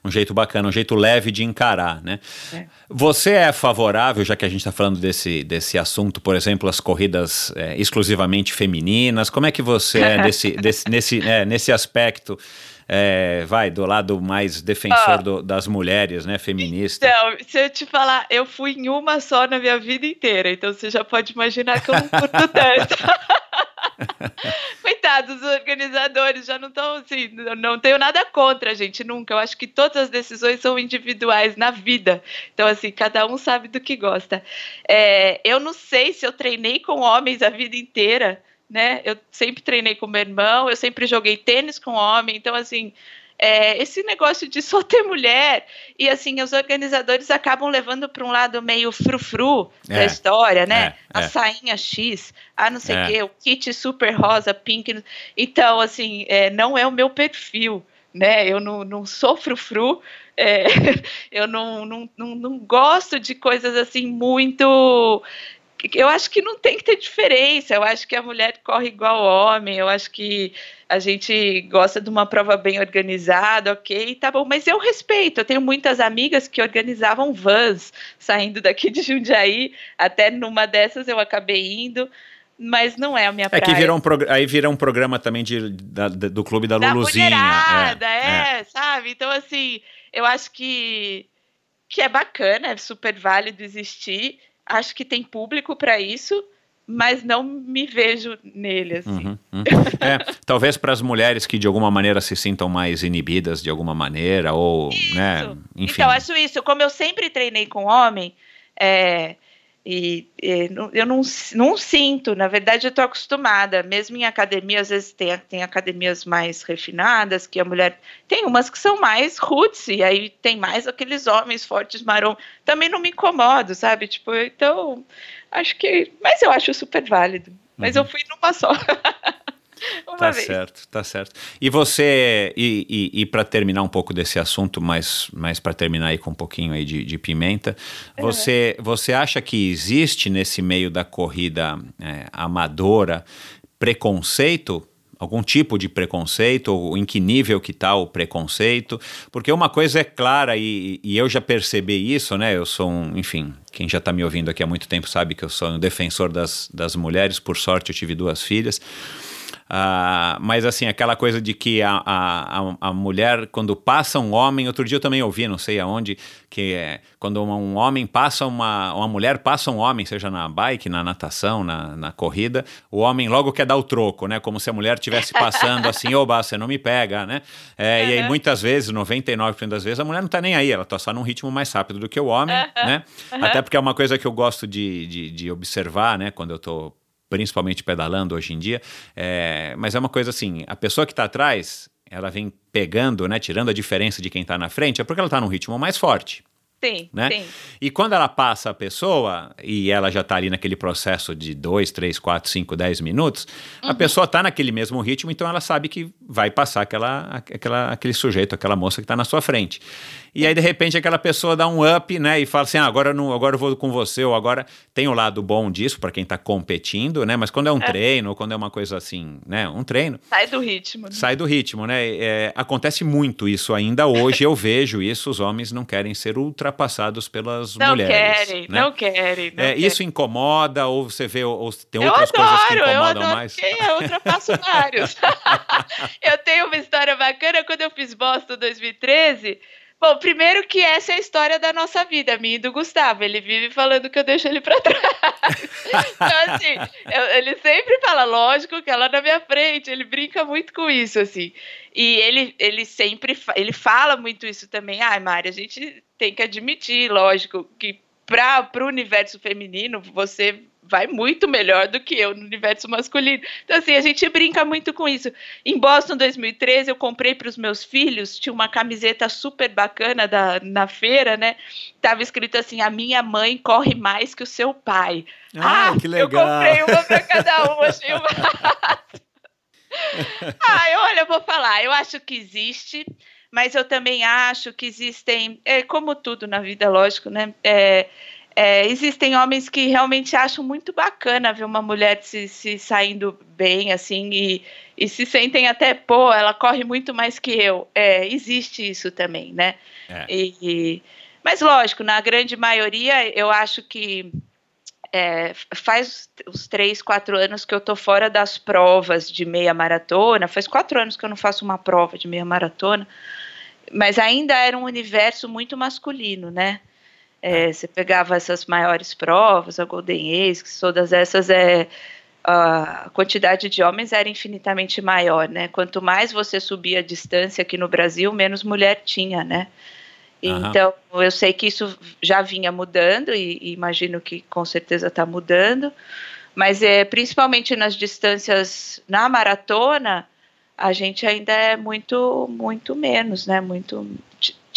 um jeito bacana, um jeito leve de encarar, né? É. Você é favorável, já que a gente está falando desse, desse assunto, por exemplo, as corridas é, exclusivamente femininas, como é que você é desse, desse- nesse, é, nesse aspecto, é, vai, do lado mais defensor Ah. do- das mulheres, né, feminista? Então, se eu te falar, eu fui em uma só na minha vida inteira, então você já pode imaginar que eu não curto tanto. Coitados, os organizadores já não estão assim, não, não tenho nada contra, gente, nunca. Eu acho que todas as decisões são individuais na vida. Então, assim, cada um sabe do que gosta. É, eu não sei se eu treinei com homens a vida inteira, né? Eu sempre treinei com meu irmão, eu sempre joguei tênis com homem, então, assim. é, esse negócio de só ter mulher e assim os organizadores acabam levando para um lado meio frufru da É, história, né? é, a é. sainha X, a não sei o É. quê, o kit super rosa, pink. Então, assim, é, não é o meu perfil, né? Eu não, não sou frufru, é, eu não, não, não, não gosto de coisas assim muito. Eu acho que não tem que ter diferença. Eu acho que a mulher corre igual ao homem. Eu acho que a gente gosta de uma prova bem organizada, ok, tá bom. Mas eu respeito. Eu tenho muitas amigas que organizavam vans saindo daqui de Jundiaí. Até numa dessas eu acabei indo. Mas não é a minha É praia. que virou um progr- aí vira um programa também de, da- do clube da da Luluzinha. mulherada, é, é, sabe? Então, assim, eu acho que, que é bacana, é super válido existir. Acho que tem público para isso, mas não me vejo nele, assim. Uhum, uhum. É, talvez para as mulheres que de alguma maneira se sintam mais inibidas de alguma maneira, ou, né, enfim. Então, acho isso. Como eu sempre treinei com homem, é, e, e eu não, não sinto, na verdade, eu estou acostumada. Mesmo em academia, às vezes tem, tem academias mais refinadas, que a mulher. Tem umas que são mais roots, e aí tem mais aqueles homens fortes marrom. Também não me incomodo, sabe? Tipo, então, acho que. Mas eu acho super válido. Mas eu fui numa só. Uma Uhum. Tá vez. certo, tá certo. E você, e, e, para terminar um pouco desse assunto, mas, mas para terminar aí com um pouquinho aí de, de pimenta, você, você acha que existe nesse meio da corrida é, amadora preconceito? Algum tipo de preconceito, ou em que nível que está o preconceito? Porque uma coisa é clara, e, e eu já percebi isso, né? Eu sou um, enfim, quem já está me ouvindo aqui há muito tempo sabe que eu sou um defensor das, das mulheres, por sorte eu tive duas filhas. Ah, mas assim, aquela coisa de que a, a, a- mulher, quando passa um homem, outro dia eu também ouvi, não sei aonde, que é quando um homem passa uma, uma mulher passa um homem, seja na bike, na natação, na, na corrida, o homem logo quer dar o troco, né? Como se a mulher estivesse passando assim, oba, você não me pega, né? É, E aí muitas vezes, 99% das vezes, a mulher não tá nem aí, ela tá só num ritmo mais rápido do que o homem, né? Até porque é uma coisa que eu gosto de, de, de observar, né? Quando eu tô principalmente pedalando hoje em dia, é, mas é uma coisa assim, a pessoa que está atrás, ela vem pegando, né, tirando a diferença de quem está na frente, é porque ela está num ritmo mais forte. Sim, Né? sim. E quando ela passa a pessoa e ela já está ali naquele processo de 2, 3, 4, 5, 10 minutos, a pessoa está naquele mesmo ritmo, então ela sabe que vai passar aquela, aquela, aquele sujeito, aquela moça que está na sua frente. E aí, de repente, aquela pessoa dá um up, né? E fala assim: ah, agora, eu não, agora eu vou com você, ou agora tem o lado bom disso para quem está competindo, né? Mas quando é um treino, ou quando é uma coisa assim, né? Um treino, Sai do ritmo. né? sai do ritmo, né? É, acontece muito isso ainda hoje, eu vejo isso, os homens não querem ser ultrapassados pelas Não mulheres. querem, né? não querem. Não É, querem. isso incomoda, ou você vê, ou, tem Eu outras adoro, coisas que eu incomodam adoro, mais? eu ultrapasso vários. eu tenho uma história bacana, quando eu fiz Boston 2013... Bom, primeiro que essa é a história da nossa vida, minha e do Gustavo. Ele vive falando que eu deixo ele pra trás. então, assim, eu- ele sempre fala, lógico que ela na minha frente, ele brinca muito com isso, assim. E ele, ele sempre, ele fala muito isso também. Ai, Mari, a gente tem que admitir, lógico, que para o universo feminino, você vai muito melhor do que eu no universo masculino. Então, assim, a gente brinca muito com isso. Em Boston 2013, eu comprei para os meus filhos, tinha uma camiseta super bacana da, na feira, né? Tava escrito assim: a minha mãe corre mais que o seu pai. Ah, que legal. Eu comprei uma para cada um, achei uma. Ai, olha, eu vou falar, eu acho que existe, mas eu também acho que existem, é, como tudo na vida, lógico, né? É, é, existem homens que realmente acham muito bacana ver uma mulher se, se saindo bem, assim, e, e, se sentem até, pô, ela corre muito mais que eu. É, existe isso também, né? É. E, e, mas, lógico, na grande maioria, eu acho que é, faz uns três, quatro anos que eu tô fora das provas de meia maratona. Faz quatro anos que eu não faço uma prova de meia maratona, mas ainda era um universo muito masculino, né? É, você pegava essas maiores provas, a Golden Ace, todas essas é a quantidade de homens era infinitamente maior, né? Quanto mais você subia a distância aqui no Brasil, menos mulher tinha, né? Então, eu sei que isso já vinha mudando e, e imagino que com certeza está mudando, mas é, principalmente nas distâncias na maratona, a gente ainda é muito, muito menos, né? Muito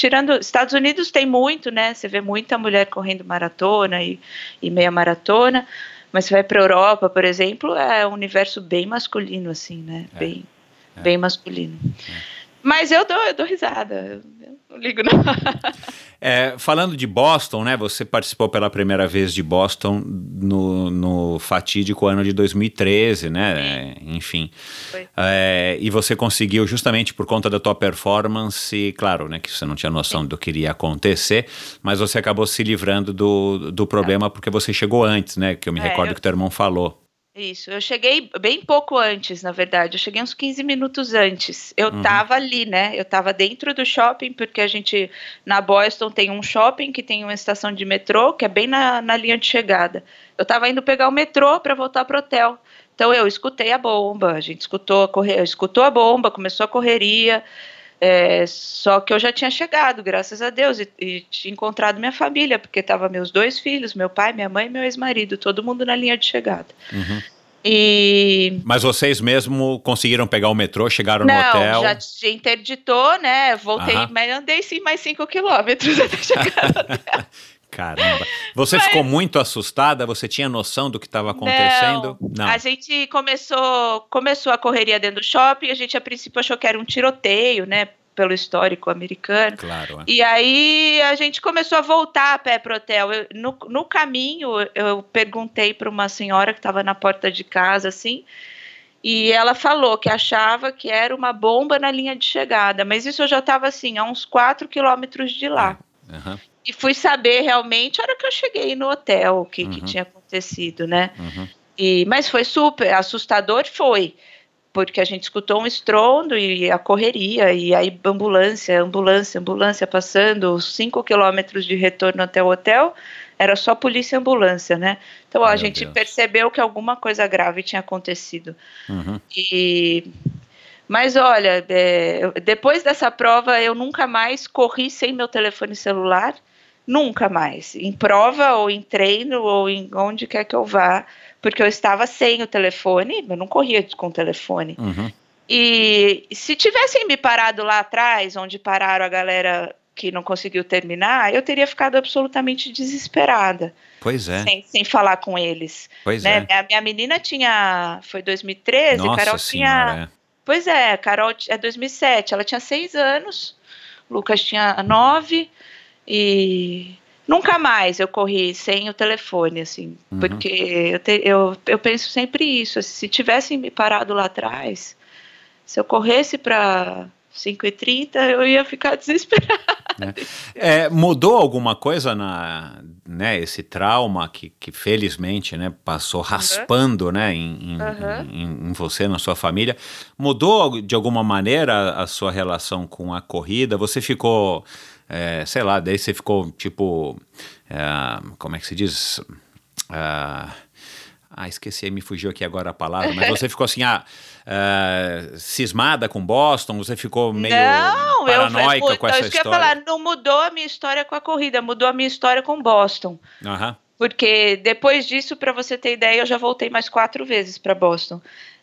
tirando Estados Unidos tem muito, né? Você vê muita mulher correndo maratona e, e meia maratona, mas você vai para a Europa, por exemplo, é um universo bem masculino, assim, né? É. Bem, É. bem masculino. Mas eu dou, eu dou risada. Eu não ligo, não. É, falando de Boston, né? Você participou pela primeira vez de Boston no, no fatídico ano de 2013, né? É, enfim. É, e você conseguiu, justamente por conta da tua performance, claro, né? Que você não tinha noção do que iria acontecer, mas você acabou se livrando do, do problema porque você chegou antes, né? Que eu me É, recordo eu- que teu irmão falou. Isso, eu cheguei bem pouco antes, na verdade. Eu cheguei uns 15 minutos antes. Eu Uhum. tava ali, né? Eu tava dentro do shopping, porque a gente, na Boston, tem um shopping que tem uma estação de metrô, que é bem na, na linha de chegada. Eu tava indo pegar o metrô para voltar pro hotel. Então eu escutei a bomba, a gente escutou a, corre... escutou a bomba, começou a correria. É, só que eu já tinha chegado, graças a Deus, e, e tinha encontrado minha família, porque tava meus dois filhos, meu pai, minha mãe e meu ex-marido, todo mundo na linha de chegada. Uhum. E Mas vocês mesmo conseguiram pegar o metrô, chegaram no não, hotel. já já interditou, né? Voltei, mas andei sim mais 5 quilômetros até chegar. Caramba. Você Mas- ficou muito assustada? Você tinha noção do que estava acontecendo? Não, A gente começou, começou a correria dentro do shopping, a gente a princípio achou que era um tiroteio, né? Pelo histórico americano. Claro. é. E aí a gente começou a voltar a pé pro hotel. Eu- no, no caminho, eu perguntei para uma senhora que estava na porta de casa, assim, e ela falou que achava que era uma bomba na linha de chegada, mas isso eu já estava assim, a uns 4 quilômetros de lá. Aham, E fui saber realmente a hora que eu cheguei no hotel o que, que Uhum. tinha acontecido, né? uhum. E, mas foi super assustador, foi. Porque a gente escutou um estrondo e a correria, e aí ambulância, ambulância, ambulância passando, os cinco quilômetros de retorno até o hotel, era só polícia e ambulância, né? Então a gente Deus. percebeu que alguma coisa grave tinha acontecido. Uhum. E mas olha, é, depois dessa prova eu nunca mais corri sem meu telefone celular, nunca mais, em prova ou em treino ou em onde quer que eu vá, porque eu estava sem o telefone, eu não corria com o telefone. Uhum. E se tivessem me parado lá atrás, onde pararam a galera que não conseguiu terminar, eu teria ficado absolutamente desesperada, Pois é, sem, sem falar com eles. pois Né? é. Minha, minha menina tinha, foi 2013, Nossa Carol tinha senhora, é. Pois é, Carol é 2007, ela tinha seis anos, Lucas tinha nove e nunca mais eu corri sem o telefone, assim, Uhum. porque eu, te- eu, eu penso sempre isso, assim, se tivessem me parado lá atrás, se eu corresse para 5h30, eu ia ficar desesperada. É, mudou alguma coisa na, né, esse trauma que, que felizmente, né, passou raspando, né, em, Aham. em- em você, na sua família, mudou de alguma maneira a sua relação com a corrida? Você ficou, é, sei lá, daí você ficou tipo, é, como é que se diz? Ah, ah, esqueci, me fugiu aqui agora a palavra, mas você ficou assim, ah, ah, cismada com Boston, você ficou meio não, eu paranoica fui, com então, essa eu ia história? falar, não mudou a minha história com a corrida, mudou a minha história com Boston. Aham. Porque depois disso, para você ter ideia, eu já voltei mais quatro vezes para Boston.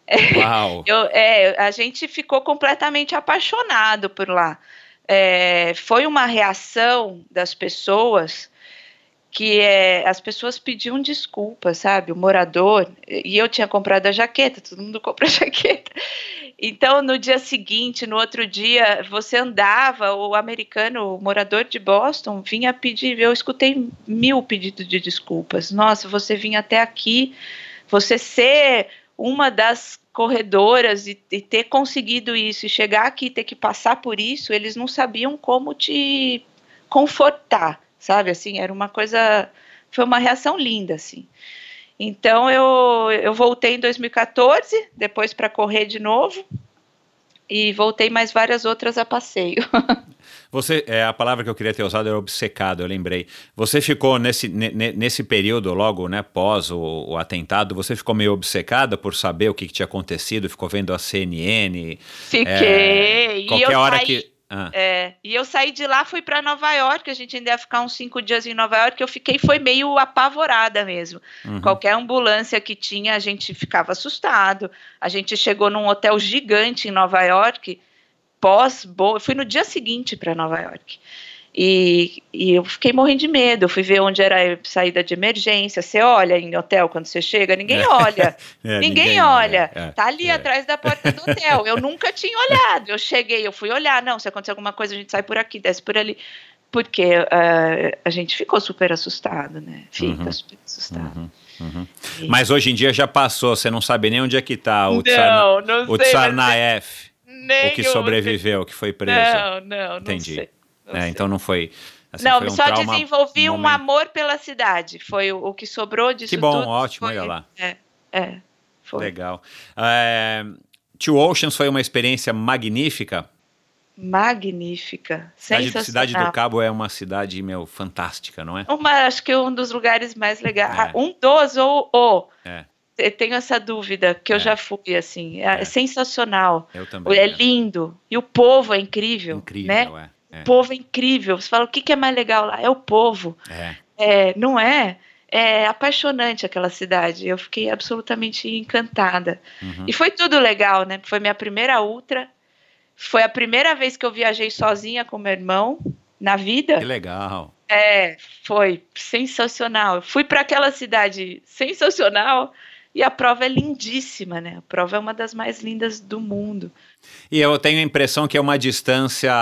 Uau! Eu, é, a gente ficou completamente apaixonado por lá. É, foi uma reação das pessoas que é, as pessoas pediam desculpa, sabe? O morador, e eu tinha comprado a jaqueta, todo mundo compra a jaqueta. Então, no dia seguinte, no outro dia, você andava, o americano, o morador de Boston, vinha pedir. Eu escutei mil pedidos de desculpas. Nossa, você vinha até aqui, você ser uma das corredoras e, e ter conseguido isso, e chegar aqui e ter que passar por isso, eles não sabiam como te confortar sabe? Assim, era uma coisa, foi uma reação linda, assim. Então eu, eu voltei em 2014, depois para correr de novo, e voltei mais várias outras a passeio. Você, é, a palavra que eu queria ter usado era obcecado, eu lembrei. Você ficou nesse, nesse período, logo né, pós o, o, atentado, você ficou meio obcecada por saber o que, que tinha acontecido, ficou vendo a CNN? Fiquei. É, qualquer hora saí... que ah. É, e eu saí de lá, fui para Nova York, a gente ainda ia ficar uns cinco dias em Nova York, eu fiquei, foi meio apavorada mesmo. Uhum. Qualquer ambulância que tinha, a gente ficava assustado. A gente chegou num hotel gigante em Nova York, pós, fui no dia seguinte para Nova York. E, e, eu fiquei morrendo de medo. Eu fui ver onde era a saída de emergência. Você olha em hotel quando você chega, ninguém é. olha. é, ninguém, ninguém, olha. É, tá ali é. atrás da porta do hotel. Eu nunca tinha olhado. Eu cheguei, eu fui olhar. Não, se acontecer alguma coisa, a gente sai por aqui, desce por ali. Porque uh, a gente ficou super assustado, né? Fica uhum. super assustado. Uhum. Uhum. Mas hoje em dia já passou, você não sabe nem onde é que tá o, Tsar, não o Tsarnaev, o que sobreviveu, que foi preso. Não, não, não Entendi. sei. É, então não foi. Assim, não, foi um só trauma, desenvolvi um, amor pela cidade. Foi o, o que sobrou disso Que bom, tudo, ótimo, foi, olha lá. É, é. Foi. Legal. É, Two Oceans foi uma experiência magnífica. Magnífica, sensacional. cidade do Cabo é uma cidade, meu, fantástica, não é? Uma, acho que um dos lugares mais legais. É. Um dos ou o. É. Eu tenho essa dúvida, que eu É. já fui, assim. É, É. sensacional. Eu também. É né? lindo. E o povo é incrível. Incrível, né? é. O povo é incrível. Você fala, o que, que é mais legal lá? É o povo. É. É, não é? É apaixonante aquela cidade. Eu fiquei absolutamente encantada. Uhum. E foi tudo legal, né? Foi minha primeira ultra. Foi a primeira vez que eu viajei sozinha com meu irmão na vida. Que legal. É, foi sensacional. Eu fui para aquela cidade sensacional e a prova é lindíssima, né? A prova é uma das mais lindas do mundo. E eu tenho a impressão que é uma distância.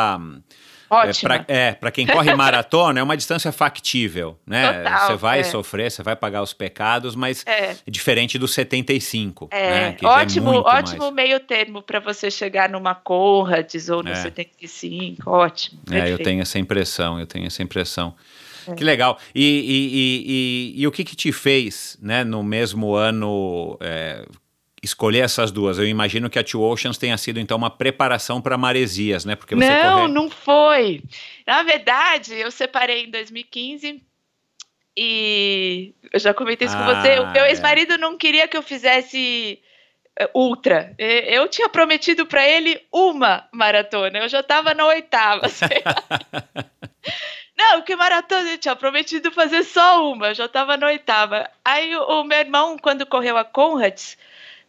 Ótima. É, para quem corre maratona, é uma distância factível, né? Total, você vai é. sofrer, você vai pagar os pecados, mas É. diferente do 75, É, né? Que ótimo, é muito ótimo mais. meio termo para você chegar numa Conrads ou no É. 75, ótimo. É, eu perfeito. tenho essa impressão, eu tenho essa impressão. É. Que legal. E, e, e, e, o que que te fez, né, no mesmo ano, é, escolher essas duas? Eu imagino que a Two Oceans tenha sido, então, uma preparação para maresias, né? Porque você não, não foi. Na verdade, eu separei em 2015 e eu já comentei isso com Ah, você. O meu é. ex-marido não queria que eu fizesse eh, ultra. Eu tinha prometido para ele uma maratona. Eu já estava na oitava. Não, que maratona? Eu tinha prometido fazer só uma, eu já estava na oitava. Aí o, o meu irmão, quando correu a Conrads,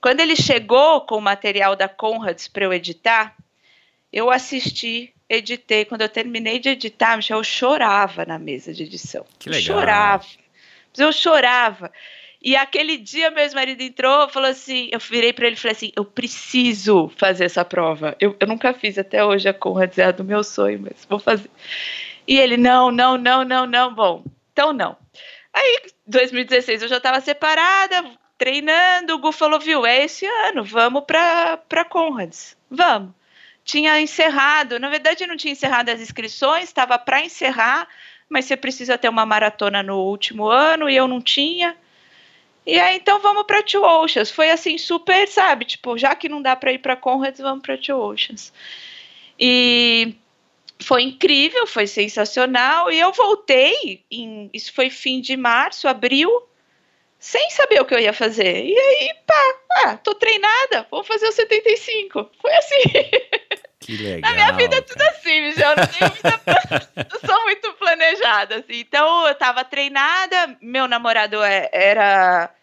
quando ele chegou com o material da Conrads para eu editar, eu assisti, editei. Quando eu terminei de editar, Michel, eu chorava na mesa de edição. Que Eu legal. chorava. Eu chorava. E aquele dia meu ex-marido entrou, falou assim, eu virei para ele e falei assim, eu preciso fazer essa prova. Eu, eu nunca fiz até hoje a Conrads, é a do meu sonho, mas vou fazer. E ele, não, não, não, não, não. Bom, então não. Aí, 2016, eu já estava separada, treinando. O Gu falou, viu, é esse ano, vamos para pra Conrads. Vamos. Tinha encerrado, na verdade, não tinha encerrado as inscrições, estava para encerrar, mas você precisa ter uma maratona no último ano e eu não tinha. E aí, então vamos para Two Oceans. Foi assim, super, sabe? Tipo, já que não dá para ir para Conrads, vamos para Two Oceans. E foi incrível, foi sensacional. E eu voltei, em, isso foi fim de março, abril, sem saber o que eu ia fazer. E aí, pá, ah, tô treinada, vou fazer o 75. Foi assim. Que legal. Na minha vida é tudo cara. assim, Michel. Muita. não sou muito planejada, assim. Então, eu tava treinada, meu namorado é, era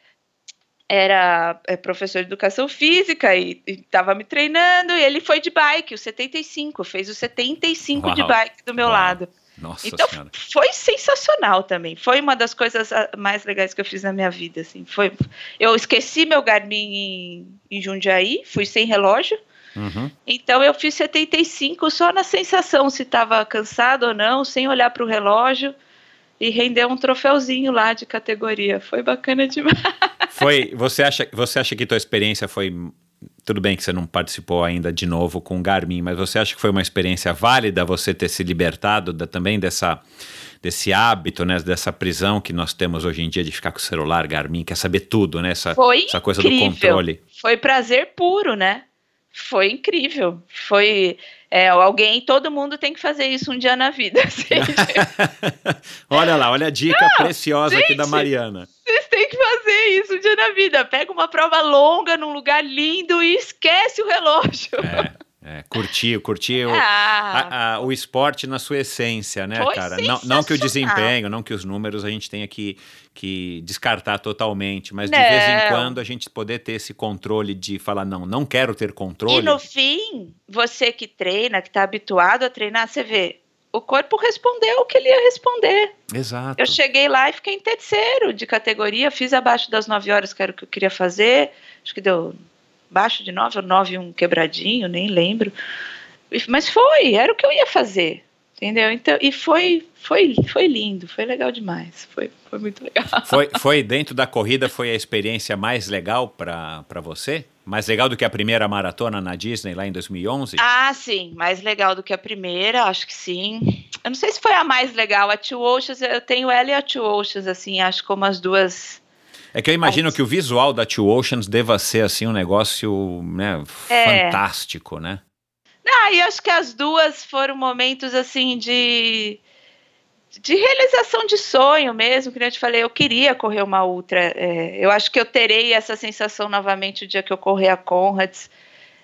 era é, professor de educação física e estava me treinando, e ele foi de bike, o 75, fez o 75 Uau. de bike do meu Uau. lado. Nossa então senhora. foi sensacional também. Foi uma das coisas ah, mais legais que eu fiz na minha vida. Assim. Foi, eu esqueci meu Garmin em, em Jundiaí, fui sem relógio. Uhum. Então eu fiz 75 só na sensação se estava cansado ou não, sem olhar para o relógio e rendeu um troféuzinho lá de categoria. Foi bacana demais. Foi. Você acha, você acha que tua experiência foi tudo bem que você não participou ainda de novo com o Garmin, mas você acha que foi uma experiência válida você ter se libertado da, também dessa desse hábito, né, dessa prisão que nós temos hoje em dia de ficar com o celular, Garmin, quer saber tudo, né, essa, foi essa coisa incrível. do controle. Foi prazer puro, né? Foi incrível. Foi é, alguém, todo mundo tem que fazer isso um dia na vida. olha lá, olha a dica não, preciosa gente, aqui da Mariana. Vocês têm que fazer isso um dia na vida. Pega uma prova longa num lugar lindo e esquece o relógio. É. É, curtir, curtir o, ah, a, a, o esporte na sua essência, né, cara? Não, não que o desempenho, não que os números a gente tenha que, que descartar totalmente, mas não. de vez em quando a gente poder ter esse controle de falar, não, não quero ter controle. E no fim, você que treina, que está habituado a treinar, você vê, o corpo respondeu o que ele ia responder. Exato. Eu cheguei lá e fiquei em terceiro de categoria, fiz abaixo das nove horas, que era o que eu queria fazer, acho que deu baixo de 9 ou 9 um quebradinho, nem lembro. Mas foi, era o que eu ia fazer. Entendeu? Então, e foi, foi, foi lindo, foi legal demais. Foi, foi muito legal. Foi, foi dentro da corrida, foi a experiência mais legal para você? Mais legal do que a primeira maratona na Disney lá em 2011? Ah, sim, mais legal do que a primeira, acho que sim. Eu não sei se foi a mais legal, a Two Oceans, eu tenho ela e a Two Oceans, assim, acho como as duas é que eu imagino que o visual da Two Oceans deva ser assim um negócio né, é. fantástico, né? Ah, e acho que as duas foram momentos assim de de realização de sonho mesmo, que eu te falei, eu queria correr uma ultra. É, eu acho que eu terei essa sensação novamente o dia que eu correr a Conrads.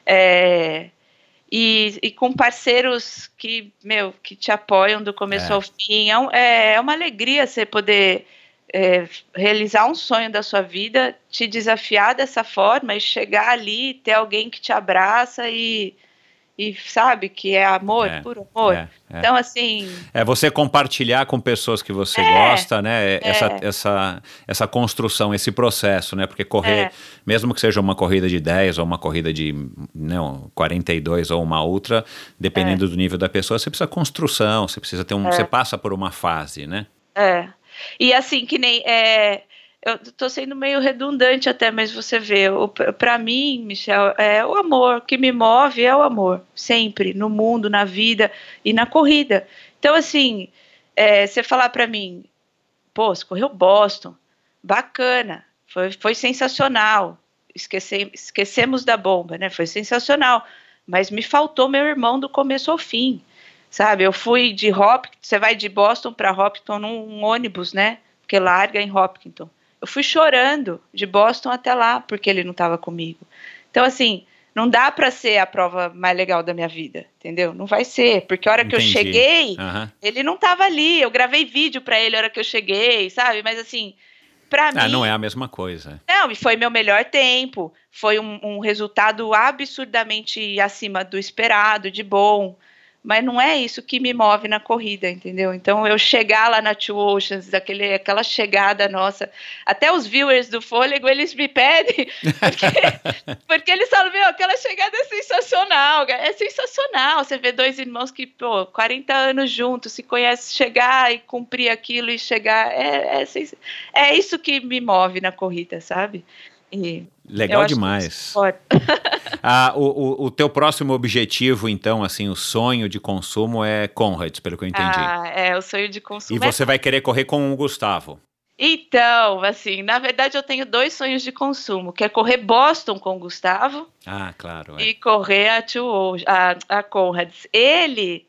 É, e, e, com parceiros que, meu, que te apoiam do começo é. ao fim. É, é uma alegria você poder é, realizar um sonho da sua vida, te desafiar dessa forma e chegar ali, ter alguém que te abraça e, e sabe que é amor, é, puro amor. É, é. Então, assim. É você compartilhar com pessoas que você é, gosta, né? É. Essa, essa, essa construção, esse processo, né? Porque correr, mesmo que seja uma corrida de 10 ou uma corrida de não, 42 ou uma outra, dependendo do nível da pessoa, você precisa construção, você precisa ter um. Você passa por uma fase, né? É. E assim, que nem. É, eu tô sendo meio redundante até, mas você vê, para mim, Michel, é o amor que me move é o amor, sempre, no mundo, na vida e na corrida. Então, assim, é, você falar para mim, pô, você correu Boston, bacana, foi, foi sensacional, Esquece, esquecemos da bomba, né? Foi sensacional, mas me faltou meu irmão do começo ao fim sabe? Eu fui de Hopkins, você vai de Boston para Hopkins num ônibus, né? Porque larga em Hopkins. Eu fui chorando de Boston até lá porque ele não estava comigo. Então assim, não dá para ser a prova mais legal da minha vida, entendeu? Não vai ser, porque a hora Entendi. que eu cheguei, uhum. ele não estava ali. Eu gravei vídeo para ele a hora que eu cheguei, sabe? Mas assim, para ah, mim. não é a mesma coisa. Não, e foi meu melhor tempo. Foi um, um resultado absurdamente acima do esperado, de bom mas não é isso que me move na corrida, entendeu? Então eu chegar lá na Two Oceans, aquele, aquela chegada nossa, até os viewers do Fôlego, eles me pedem, porque, porque eles falam, meu, aquela chegada é sensacional, é sensacional, você vê dois irmãos que, pô, 40 anos juntos, se conhecem, chegar e cumprir aquilo e chegar, é, é, é isso que me move na corrida, sabe? E Legal demais. ah, o, o, o, teu próximo objetivo, então, assim, o sonho de consumo é Conrads, pelo que eu entendi. Ah, é, o sonho de consumo. E é você vai querer correr com o Gustavo. Então, assim, na verdade eu tenho dois sonhos de consumo, que é correr Boston com o Gustavo. Ah, claro. É. E correr a, Two, a, a Conrads. Ele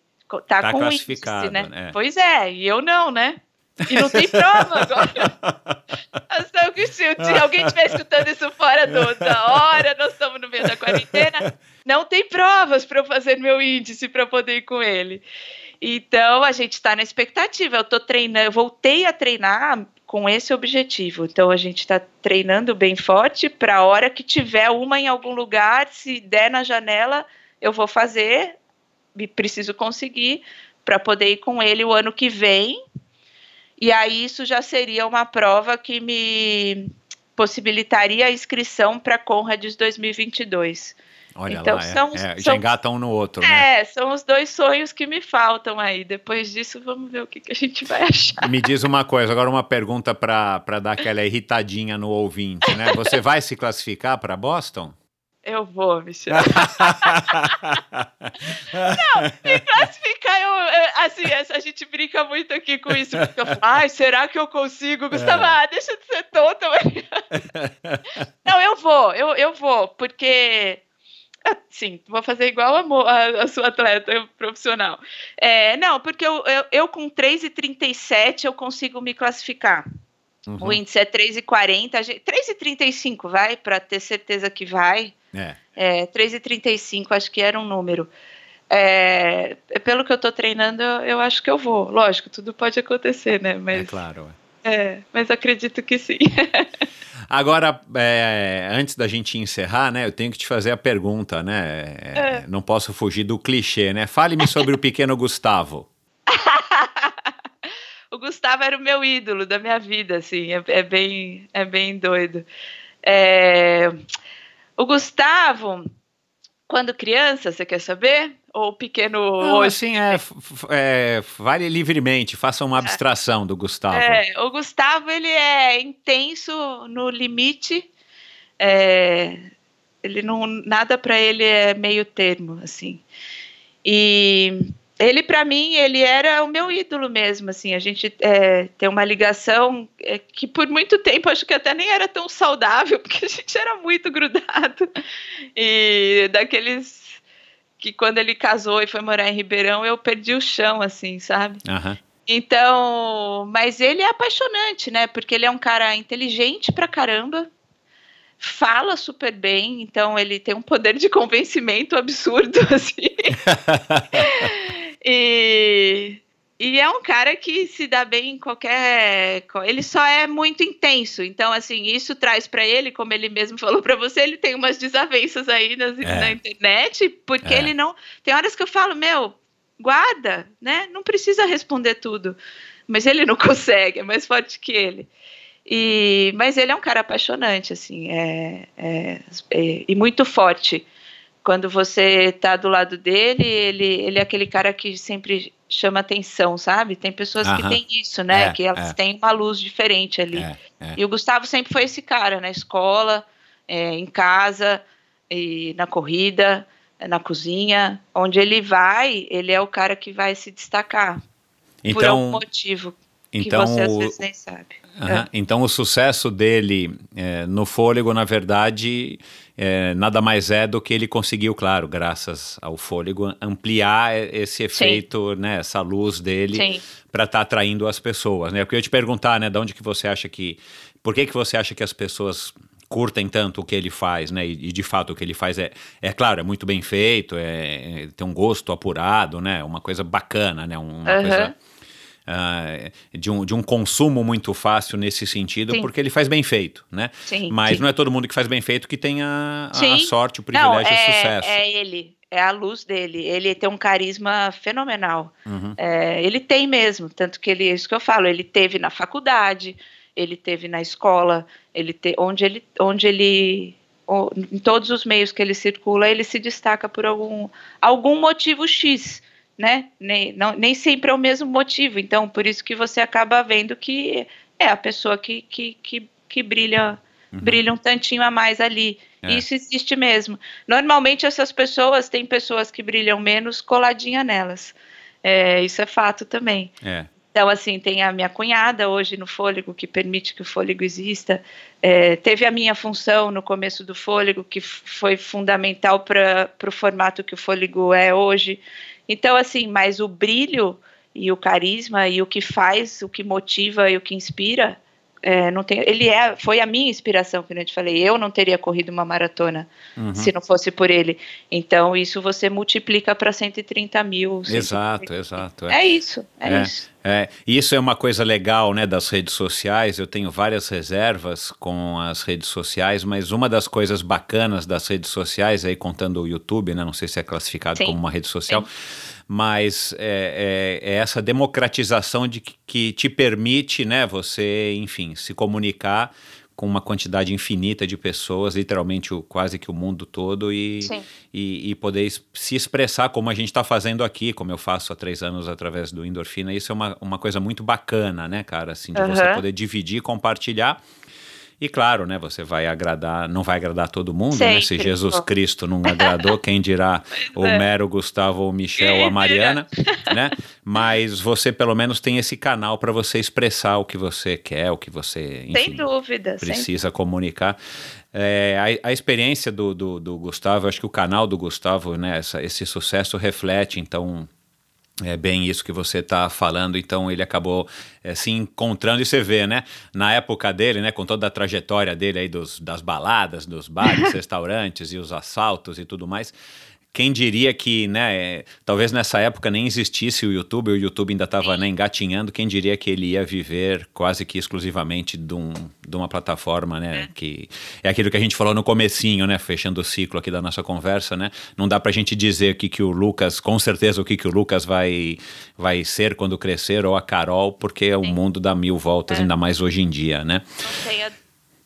tá, tá com classificado, índice, né? É. Pois é, e eu não, né? E não tem prova agora. se, se alguém estiver escutando isso fora do, da hora, nós estamos no meio da quarentena, não tem provas para eu fazer meu índice para poder ir com ele. Então a gente está na expectativa. Eu tô treinando, eu voltei a treinar com esse objetivo. Então a gente está treinando bem forte para a hora que tiver uma em algum lugar, se der na janela, eu vou fazer. Preciso conseguir para poder ir com ele o ano que vem. E aí isso já seria uma prova que me possibilitaria a inscrição para a Conrads 2022. Olha então, lá, é, são, é, é, já engata um no outro, né? É, são os dois sonhos que me faltam aí. Depois disso, vamos ver o que, que a gente vai achar. Me diz uma coisa, agora uma pergunta para dar aquela irritadinha no ouvinte, né? Você vai se classificar para Boston? Eu vou, Michel. não, me classificar, eu, assim, a gente brinca muito aqui com isso, porque eu falo, ai, será que eu consigo? Gustavo, é. ah, deixa de ser tonta. não, eu vou, eu, eu vou, porque Sim, vou fazer igual a, a, a sua atleta profissional. É, não, porque eu, eu, eu com 3,37 eu consigo me classificar. Uhum. O índice é 3,40, 3,35 vai, para ter certeza que vai. É. é 3,35 acho que era um número. É, pelo que eu estou treinando, eu, acho que eu vou. Lógico, tudo pode acontecer, né? Mas, é claro. É, mas acredito que sim. Agora, é, antes da gente encerrar, né, eu tenho que te fazer a pergunta, né? É. Não posso fugir do clichê, né? Fale-me sobre o pequeno Gustavo. o Gustavo era o meu ídolo da minha vida, assim, é, é bem, é bem doido. É, o Gustavo, quando criança, você quer saber? Ou pequeno Não, hoje? assim, é, é, vale livremente, faça uma abstração do Gustavo. É, o Gustavo, ele é intenso no limite, é, ele não, nada para ele é meio termo, assim. E ele, para mim, ele era o meu ídolo mesmo, assim, a gente é, tem uma ligação é, que por muito tempo acho que até nem era tão saudável, porque a gente era muito grudado, e daqueles que quando ele casou e foi morar em Ribeirão, eu perdi o chão, assim, sabe? Uhum. Então, mas ele é apaixonante, né? Porque ele é um cara inteligente pra caramba, fala super bem, então ele tem um poder de convencimento absurdo, assim. e e é um cara que se dá bem em qualquer. Ele só é muito intenso. Então, assim, isso traz para ele, como ele mesmo falou para você, ele tem umas desavenças aí nas, é. na internet, porque é. ele não. Tem horas que eu falo, meu, guarda, né? Não precisa responder tudo. Mas ele não consegue, é mais forte que ele. E, mas ele é um cara apaixonante, assim, é, é, é e muito forte. Quando você está do lado dele, ele, ele é aquele cara que sempre chama atenção, sabe? Tem pessoas que têm isso, né? É, que elas é. têm uma luz diferente ali. É, é, e o Gustavo sempre foi esse cara, na escola, é, em casa, e na corrida, na cozinha. Onde ele vai, ele é o cara que vai se destacar. Então, por algum motivo então, que você às vezes nem sabe. Uhum. Então o sucesso dele é, no fôlego, na verdade, é, nada mais é do que ele conseguiu, claro, graças ao fôlego, ampliar esse efeito, né, essa luz dele para estar tá atraindo as pessoas. Né? Eu queria te perguntar, né, de onde que você acha que, por que que você acha que as pessoas curtem tanto o que ele faz, né? E, e, de fato o que ele faz é, é claro, é muito bem feito, é, é tem um gosto apurado, né? Uma coisa bacana, né? Uma uhum. coisa Uh, de, um, de um consumo muito fácil nesse sentido, sim. porque ele faz bem feito, né? Sim, Mas sim. não é todo mundo que faz bem feito que tem a, a sorte, o privilégio não, é, o sucesso. É ele, é a luz dele. Ele tem um carisma fenomenal. Uhum. É, ele tem mesmo, tanto que ele, isso que eu falo, ele teve na faculdade, ele teve na escola, ele te, onde ele, onde ele em todos os meios que ele circula, ele se destaca por algum, algum motivo X né? Nem, não, nem sempre é o mesmo motivo. Então, por isso que você acaba vendo que é a pessoa que, que, que, que brilha, uhum. brilha um tantinho a mais ali. É. Isso existe mesmo. Normalmente essas pessoas têm pessoas que brilham menos coladinha nelas. É, isso é fato também. É. Então, assim, tem a minha cunhada hoje no fôlego, que permite que o fôlego exista. É, teve a minha função no começo do fôlego, que foi fundamental para o formato que o fôlego é hoje. Então, assim, mas o brilho e o carisma e o que faz, o que motiva e o que inspira é, não tenho, ele é, foi a minha inspiração, que eu te falei. Eu não teria corrido uma maratona uhum. se não fosse por ele. Então, isso você multiplica para 130 mil. Exato, exato. É, é isso, é, é, isso. É, isso é uma coisa legal, né, das redes sociais. Eu tenho várias reservas com as redes sociais, mas uma das coisas bacanas das redes sociais, aí contando o YouTube, né, não sei se é classificado Sim. como uma rede social. Sim mas é, é, é, essa democratização de que, que, te permite, né, você, enfim, se comunicar com uma quantidade infinita de pessoas, literalmente o, quase que o mundo todo, e, e, e, poder se expressar como a gente está fazendo aqui, como eu faço há três anos através do Endorfina. Isso é uma, uma coisa muito bacana, né, cara? Assim, de uhum. você poder dividir, compartilhar e claro, né, você vai agradar, não vai agradar todo mundo, Sempre. né? Se Jesus Cristo não agradou, quem dirá o é. Mero, Gustavo, o Michel, ou a Mariana, né? Mas você pelo menos tem esse canal para você expressar o que você quer, o que você, enfim, sem dúvida, precisa sem... comunicar. É, a, a, experiência do, do, do, Gustavo, acho que o canal do Gustavo, né, essa, esse sucesso reflete, então, é bem isso que você está falando, então ele acabou é, se encontrando e você vê, né? Na época dele, né? Com toda a trajetória dele aí dos, das baladas, dos bares, restaurantes e os assaltos e tudo mais, quem diria que, né, é, talvez nessa época nem existisse o YouTube, o YouTube ainda estava né, engatinhando, quem diria que ele ia viver quase que exclusivamente de, um, de uma plataforma, né, é. que é aquilo que a gente falou no comecinho, né, fechando o ciclo aqui da nossa conversa, né, não dá pra gente dizer o que, que o Lucas, com certeza o que, que o Lucas vai, vai ser quando crescer, ou a Carol, porque o mundo dá mil voltas, é. ainda mais hoje em dia, né. Não tenho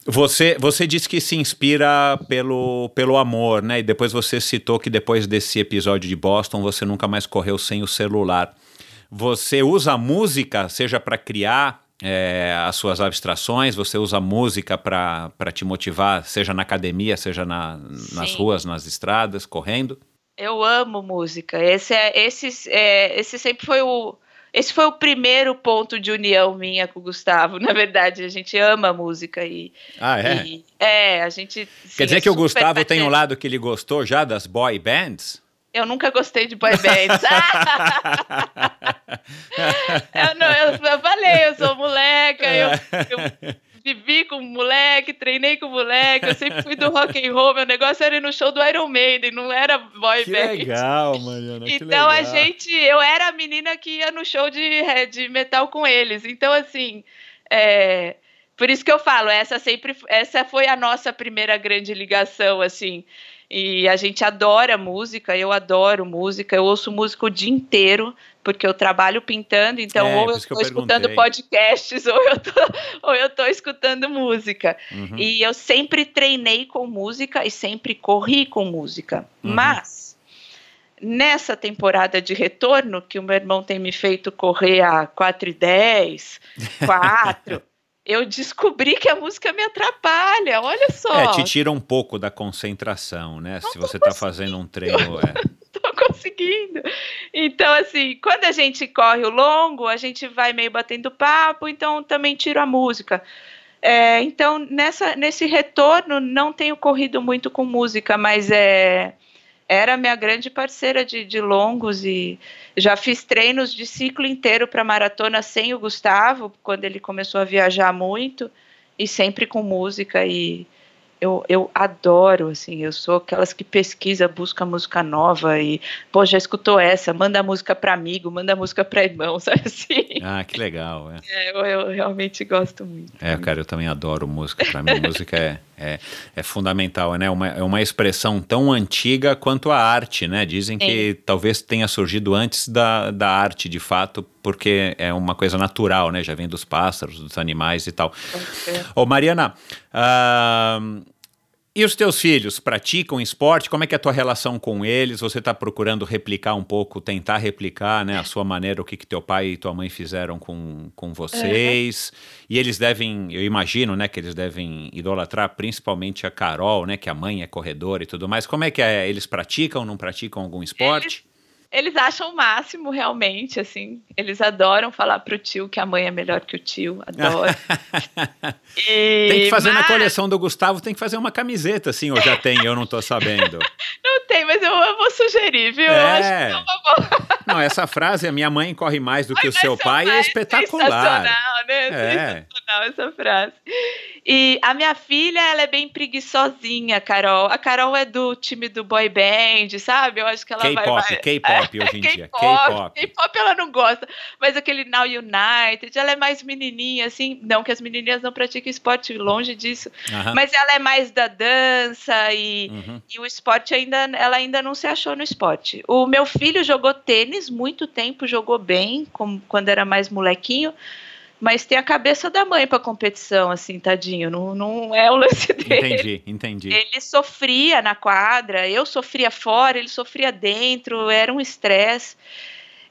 você, você disse que se inspira pelo, pelo amor, né? E depois você citou que depois desse episódio de Boston você nunca mais correu sem o celular. Você usa a música, seja para criar é, as suas abstrações, você usa a música para te motivar, seja na academia, seja na, nas ruas, nas estradas, correndo? Eu amo música. Esse, é, esse, é, esse sempre foi o, esse foi o primeiro ponto de união minha com o Gustavo. Na verdade, a gente ama música e. Ah, é? E, é, a gente. Sim, Quer dizer é que o Gustavo tem um lado que ele gostou já das boy bands? Eu nunca gostei de boy bands. eu, não, eu, eu falei, eu sou moleca, eu, eu vivi com moleque, treinei com moleque, eu sempre fui do rock and roll, meu negócio era ir no show do Iron Maiden, não era boy que band. legal, Mariana, Então a gente, eu era a menina que ia no show de, de metal com eles. Então assim, é, por isso que eu falo, essa sempre, essa foi a nossa primeira grande ligação, assim. E a gente adora música, eu adoro música, eu ouço música o dia inteiro, porque eu trabalho pintando, então é, ou eu estou escutando podcasts ou eu tô, ou eu tô escutando música. Uhum. E eu sempre treinei com música e sempre corri com música. Uhum. Mas nessa temporada de retorno, que o meu irmão tem me feito correr a 4 e 10, 4 eu descobri que a música me atrapalha, olha só. É, te tira um pouco da concentração, né? Não Se você está fazendo um treino. É. tô conseguindo. Então, assim, quando a gente corre o longo, a gente vai meio batendo papo, então também tiro a música. É, então, nessa, nesse retorno, não tenho corrido muito com música, mas é era minha grande parceira de, de longos e já fiz treinos de ciclo inteiro para maratona sem o Gustavo, quando ele começou a viajar muito, e sempre com música e eu, eu adoro, assim, eu sou aquelas que pesquisa, busca música nova e, pô, já escutou essa, manda a música para amigo, manda a música para irmão, sabe assim? Ah, que legal, é. é eu, eu, realmente gosto muito. É, cara, eu também adoro música, para mim música é, é, é fundamental, né? Uma, é uma expressão tão antiga quanto a arte, né? Dizem que talvez tenha surgido antes da, da arte, de fato, porque é uma coisa natural, né? Já vem dos pássaros, dos animais e tal. Ô, Mariana, uh, e os teus filhos praticam esporte? Como é que é a tua relação com eles? Você está procurando replicar um pouco, tentar replicar, né, a sua maneira, o que, que teu pai e tua mãe fizeram com, com vocês? Uhum. E eles devem, eu imagino, né, que eles devem idolatrar principalmente a Carol, né, que a mãe é corredora e tudo mais. Como é que é? Eles praticam, não praticam algum esporte? Eles eles acham o máximo, realmente, assim. Eles adoram falar pro tio que a mãe é melhor que o tio. Adoram. e, tem que fazer mas... na coleção do Gustavo, tem que fazer uma camiseta, assim, ou já tem, eu não tô sabendo. não tem, mas eu, eu vou sugerir, viu? É. Eu acho que é não, essa frase, a minha mãe corre mais do que Ai, o seu pai, é espetacular. né? É. Sensacional essa frase. E a minha filha, ela é bem preguiçosinha, Carol. A Carol é do time do boy band, sabe? Eu acho que ela vai... K-pop, vai- K-pop hoje em dia. K-pop, K-pop. Ela não gosta, mas aquele Now United, ela é mais menininha, assim, não que as menininhas não pratiquem esporte, longe disso, Aham. mas ela é mais da dança e, Uhum. e o esporte ainda, ela ainda não se achou no esporte. O meu filho jogou tênis muito tempo, jogou bem, como quando era mais molequinho, mas tem a cabeça da mãe para competição, assim, tadinho, não, não é o lance dele. Entendi, entendi. Ele sofria na quadra, eu sofria fora, ele sofria dentro, era um estresse.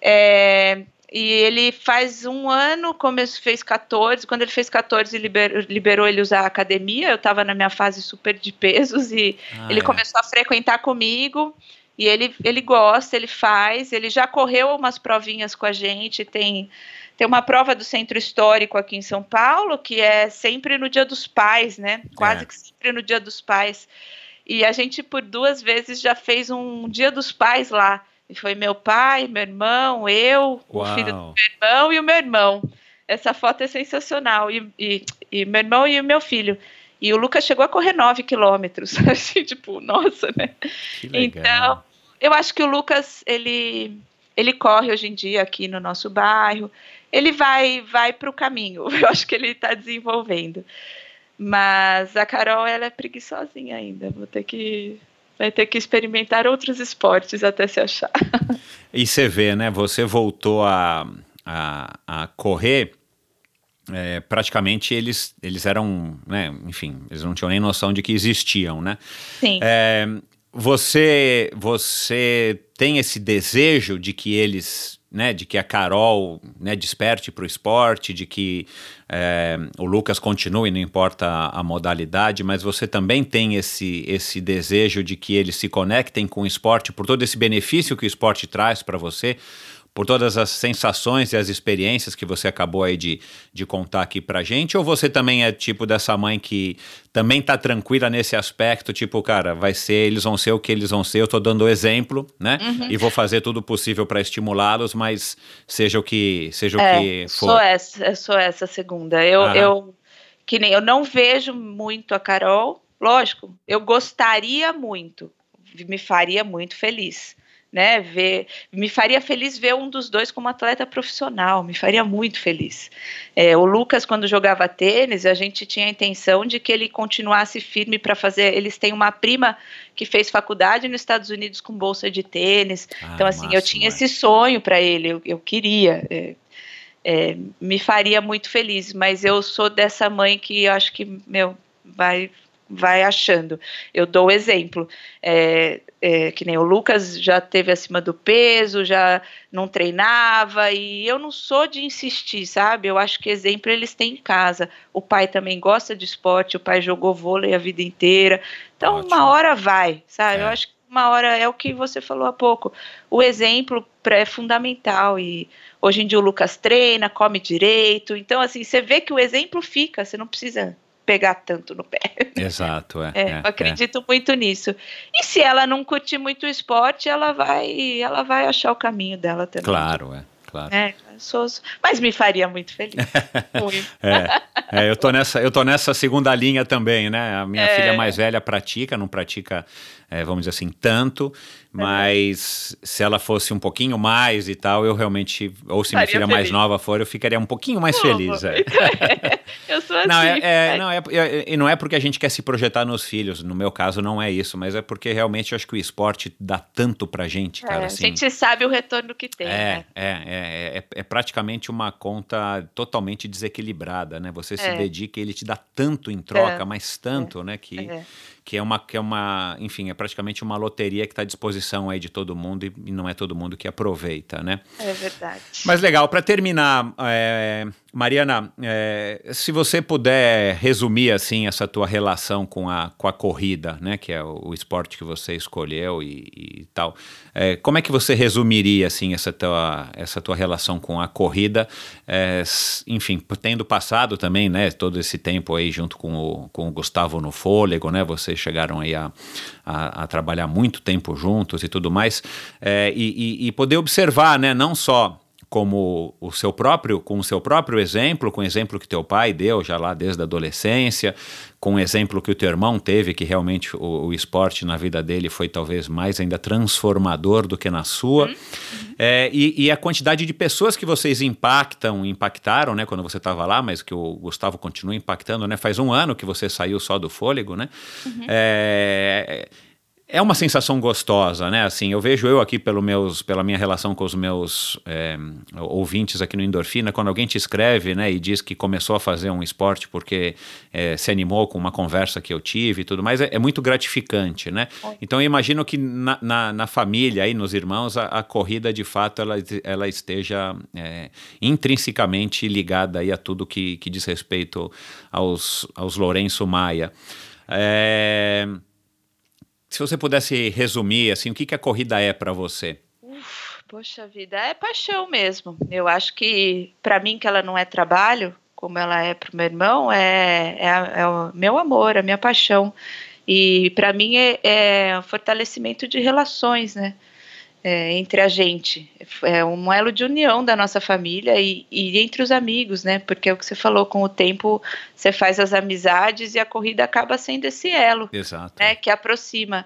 É, e ele faz um ano, começou, fez 14, quando ele fez 14, liberou, liberou ele usar a academia, eu estava na minha fase super de pesos e Ah, ele é. começou a frequentar comigo e ele, ele gosta, ele faz, ele já correu umas provinhas com a gente, tem, tem uma prova do Centro Histórico aqui em São Paulo, que é sempre no Dia dos Pais, né? Quase É. que sempre no Dia dos Pais. E a gente, por duas vezes, já fez um Dia dos Pais lá. E foi meu pai, meu irmão, eu, o filho do Uau. meu irmão e o meu irmão. Essa foto é sensacional. E, e, e meu irmão e o meu filho. E o Lucas chegou a correr 9 quilômetros. Assim, tipo, nossa, né? Que legal. Então, eu acho que o Lucas, ele, ele corre hoje em dia aqui no nosso bairro. Ele vai, vai para o caminho. Eu acho que ele está desenvolvendo. Mas a Carol, ela é preguiçosinha ainda. Vou ter que, vai ter que experimentar outros esportes até se achar. E você vê, né? Você voltou a, a, a correr. é, praticamente eles, eles eram, né? Enfim, eles não tinham nem noção de que existiam, né? Sim. É, você, você tem esse desejo de que eles, né, de que a Carol, né, desperte para o esporte, de que é, o Lucas continue, não importa a, a modalidade, mas você também tem esse, esse desejo de que eles se conectem com o esporte por todo esse benefício que o esporte traz para você, por todas as sensações e as experiências que você acabou aí de, de contar aqui pra gente, ou você também é tipo dessa mãe que também tá tranquila nesse aspecto, tipo, cara, vai ser, eles vão ser o que eles vão ser, eu tô dando o exemplo, né? Uhum. E vou fazer tudo possível para estimulá-los, mas seja o que seja o É, que for. sou essa, eu sou essa segunda. Eu, Aham. eu que nem eu não vejo muito a Carol, lógico, eu gostaria muito, me faria muito feliz, né? Ver, me faria feliz ver um dos dois como atleta profissional, me faria muito feliz. É, o Lucas, quando jogava tênis, a gente tinha a intenção de que ele continuasse firme para fazer. Eles têm uma prima que fez faculdade nos Estados Unidos com bolsa de tênis. Ah, então, assim, eu tinha esse sonho para ele, eu, eu queria. é, é, me faria muito feliz, mas eu sou dessa mãe que eu acho que, meu, vai, vai achando. Eu dou o exemplo. É, é, que nem o Lucas já teve acima do peso, já não treinava, e eu não sou de insistir, sabe? Eu acho que exemplo eles têm em casa. O pai também gosta de esporte, o pai jogou vôlei a vida inteira. Então, Ótimo. uma hora vai, sabe? É. Eu acho que uma hora é o que você falou há pouco. O exemplo é fundamental e hoje em dia o Lucas treina, come direito. Então, assim, você vê que o exemplo fica, você não precisa pegar tanto no pé. Exato, é. É, é, eu acredito muito nisso. E se ela não curtir muito o esporte, ela vai, ela vai achar o caminho dela é. também. Claro, é. Claro. É, mas me faria muito feliz. Muito. É, é, eu tô nessa, eu tô nessa segunda linha também, né? A minha É. filha mais velha pratica, não pratica, é, vamos dizer assim, tanto, mas se ela fosse um pouquinho mais e tal, eu realmente, ou se minha Faria filha mais feliz. nova for, eu ficaria um pouquinho mais feliz. é. É, eu sou assim. Não, é, é- é. não é, é- e não é porque a gente quer se projetar nos filhos, no meu caso não é isso, mas é porque realmente eu acho que o esporte dá tanto pra gente, cara, É, assim. A gente sabe o retorno que tem. É, né? é, é, é, é praticamente uma conta totalmente desequilibrada, né? Você se É. dedica e ele te dá tanto em troca, Tanto, mas tanto, né? Que, É. que é uma, que é uma, enfim, é praticamente uma loteria que está à disposição aí de todo mundo e, e não é todo mundo que aproveita, né? É verdade. Mas legal, para terminar, é, Mariana, é, se você puder resumir assim essa tua relação com a, com a corrida, né, que é o, o esporte que você escolheu e, e tal, é, como é que você resumiria assim essa tua, essa tua relação com a corrida, é, enfim, tendo passado também, né, todo esse tempo aí junto com o, com o Gustavo no fôlego, né, vocês chegaram aí a, a, a trabalhar muito tempo juntos e tudo mais, é, e, e- e poder observar, né, não só como o seu próprio, com o seu próprio exemplo, com o exemplo que teu pai deu já lá desde a adolescência, com o exemplo que o teu irmão teve, que realmente o, o esporte na vida dele foi talvez mais ainda transformador do que na sua, uhum. é, e, e, a quantidade de pessoas que vocês impactam, impactaram, né, quando você estava lá, mas que o Gustavo continua impactando, né, faz um ano que você saiu só do fôlego, né, uhum. é, é uma sensação gostosa, né? Assim, eu vejo eu aqui pelo meus, pela minha relação com os meus é, ouvintes aqui no Endorfina, quando alguém te escreve, né, e diz que começou a fazer um esporte porque é, se animou com uma conversa que eu tive e tudo mais, é, é muito gratificante, né? Então eu imagino que na, na, na família e nos irmãos a, a, corrida de fato ela, ela esteja é, intrinsecamente ligada aí a tudo que, que diz respeito aos, aos Lourenço Maia. É, se você pudesse resumir, assim, o que, que a corrida é para você? Uf, poxa vida, é paixão mesmo. Eu acho que, para mim, que ela não é trabalho, como ela é para o meu irmão, é, é, é, o meu amor, a minha paixão. E para mim é, é fortalecimento de relações, né? É, entre a gente. É um elo de união da nossa família e, e, entre os amigos, né? Porque é o que você falou, com o tempo você faz as amizades e a corrida acaba sendo esse elo Exato. Né, que aproxima.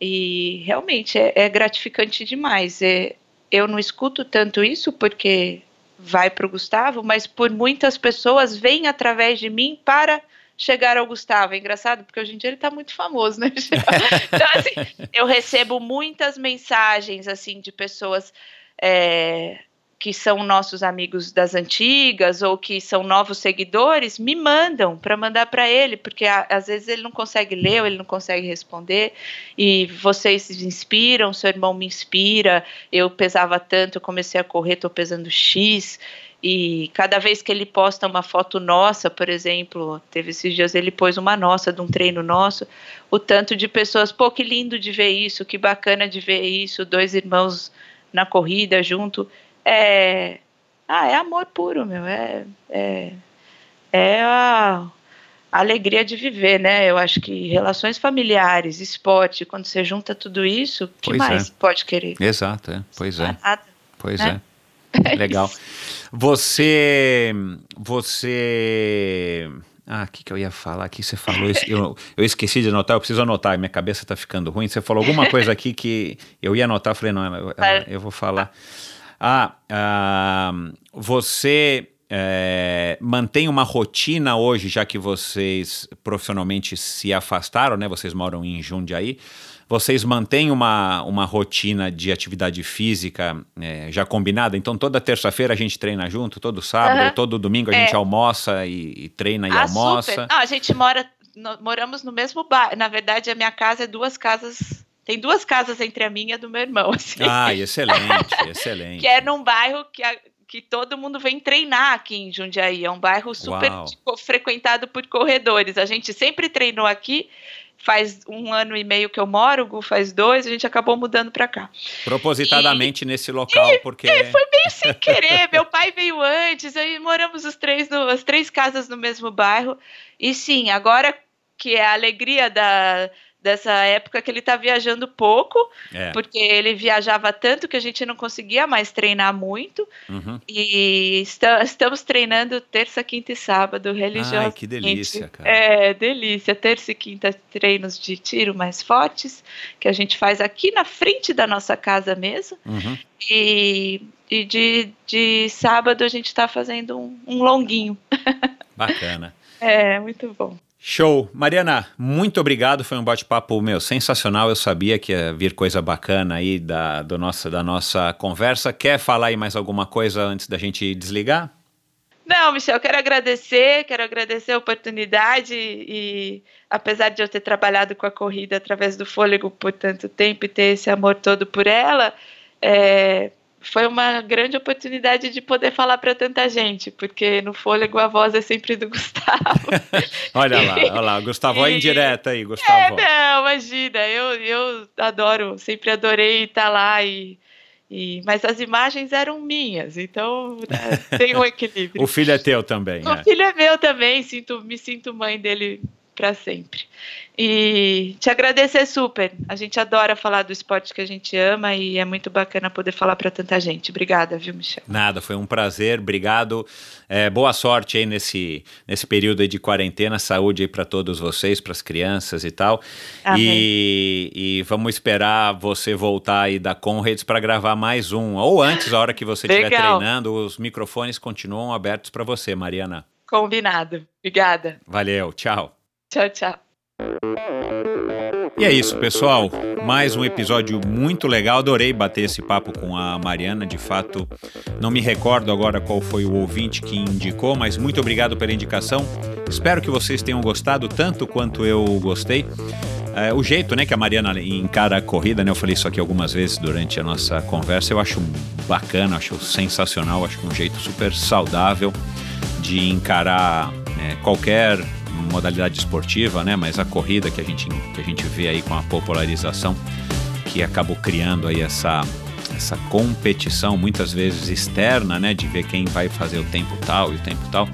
E realmente é, é gratificante demais. É, eu não escuto tanto isso porque vai para o Gustavo, mas por muitas pessoas vem através de mim para chegar ao Gustavo. É engraçado, porque hoje em dia ele está muito famoso, né? então, assim, eu recebo muitas mensagens, assim, de pessoas é, que são nossos amigos das antigas ou que são novos seguidores, me mandam para mandar para ele, porque a, às vezes ele não consegue ler ou ele não consegue responder, e vocês se inspiram, seu irmão me inspira, eu pesava tanto, eu comecei a correr, estou pesando X, e cada vez que ele posta uma foto nossa, por exemplo, teve esses dias ele pôs uma nossa de um treino nosso, o tanto de pessoas, pô, que lindo de ver isso, que bacana de ver isso, dois irmãos na corrida junto. É, ah, é amor puro, meu. É, é, é a, alegria de viver, né? Eu acho que relações familiares, esporte, quando você junta tudo isso, o que pois mais é. pode querer? Exato, é. Pois é. Nada, pois né? é. É Legal. Você. Você. Ah, o que, que eu ia falar aqui? Você falou isso. Eu, eu esqueci de anotar, eu preciso anotar, minha cabeça está ficando ruim. Você falou alguma coisa aqui que eu ia anotar, eu falei, não, eu, eu vou falar. Ah, ah você é, mantém uma rotina hoje, já que vocês profissionalmente se afastaram, né? Vocês moram em Jundiaí. Vocês mantêm uma, uma rotina de atividade física é, já combinada? Então, toda terça-feira a gente treina junto, todo sábado, uhum. todo domingo a gente é. almoça e, e, treina e ah, almoça. Não, a gente mora, no, moramos no mesmo bairro. Na verdade, a minha casa é duas casas tem duas casas entre a minha e a do meu irmão. Assim. Ah, excelente, excelente. que é num bairro que, a, que todo mundo vem treinar aqui em Jundiaí. É um bairro super frequentado por corredores. A gente sempre treinou aqui faz um ano e meio que eu moro, o Gu faz dois, a gente acabou mudando para cá. Propositadamente e, nesse local, e, porque. E foi meio sem querer. Meu pai veio antes, aí moramos os três no, as três casas no mesmo bairro. E sim, agora que é a alegria da dessa época que ele está viajando pouco, é. porque ele viajava tanto que a gente não conseguia mais treinar muito. Uhum. E está, estamos treinando terça, quinta e sábado, religião. Ai, que delícia, cara. É, delícia. Terça e quinta treinos de tiro mais fortes, que a gente faz aqui na frente da nossa casa mesmo. Uhum. E, e de, de sábado a gente está fazendo um, um longuinho. Bacana. é, muito bom. Show. Mariana, muito obrigado. Foi um bate-papo, meu, sensacional. Eu sabia que ia vir coisa bacana aí da, do nossa, da nossa conversa. Quer falar aí mais alguma coisa antes da gente desligar? Não, Michel, quero agradecer, quero agradecer a oportunidade e apesar de eu ter trabalhado com a corrida através do fôlego por tanto tempo e ter esse amor todo por ela, é, foi uma grande oportunidade de poder falar para tanta gente, porque no fôlego a voz é sempre do Gustavo. olha lá, olha lá, Gustavo é indireta aí, Gustavo. É, não, imagina, eu, eu adoro, sempre adorei estar lá e, e mas as imagens eram minhas, então né, tem um equilíbrio. o filho é teu também. O é. filho é meu também, sinto, me sinto mãe dele para sempre. E te agradecer super. A gente adora falar do esporte que a gente ama e é muito bacana poder falar para tanta gente. Obrigada, viu, Michel? Nada, foi um prazer. Obrigado. É, boa sorte aí nesse, nesse período aí de quarentena. Saúde aí para todos vocês, para as crianças e tal. E, e, vamos esperar você voltar aí da Conrads para gravar mais um. Ou antes, a hora que você estiver treinando, os microfones continuam abertos para você, Mariana. Combinado. Obrigada. Valeu. Tchau. Tchau, tchau. E é isso, pessoal. Mais um episódio muito legal. Adorei bater esse papo com a Mariana. De fato, não me recordo agora qual foi o ouvinte que indicou, mas muito obrigado pela indicação. Espero que vocês tenham gostado tanto quanto eu gostei. É, o jeito né, que a Mariana encara a corrida, né, eu falei isso aqui algumas vezes durante a nossa conversa, eu acho bacana, acho sensacional, acho que um jeito super saudável de encarar é, qualquer modalidade esportiva, né? Mas a corrida que a gente, que a gente vê aí com a popularização que acabou criando aí essa essa competição muitas vezes externa, né, de ver quem vai fazer o tempo tal e o tempo tal.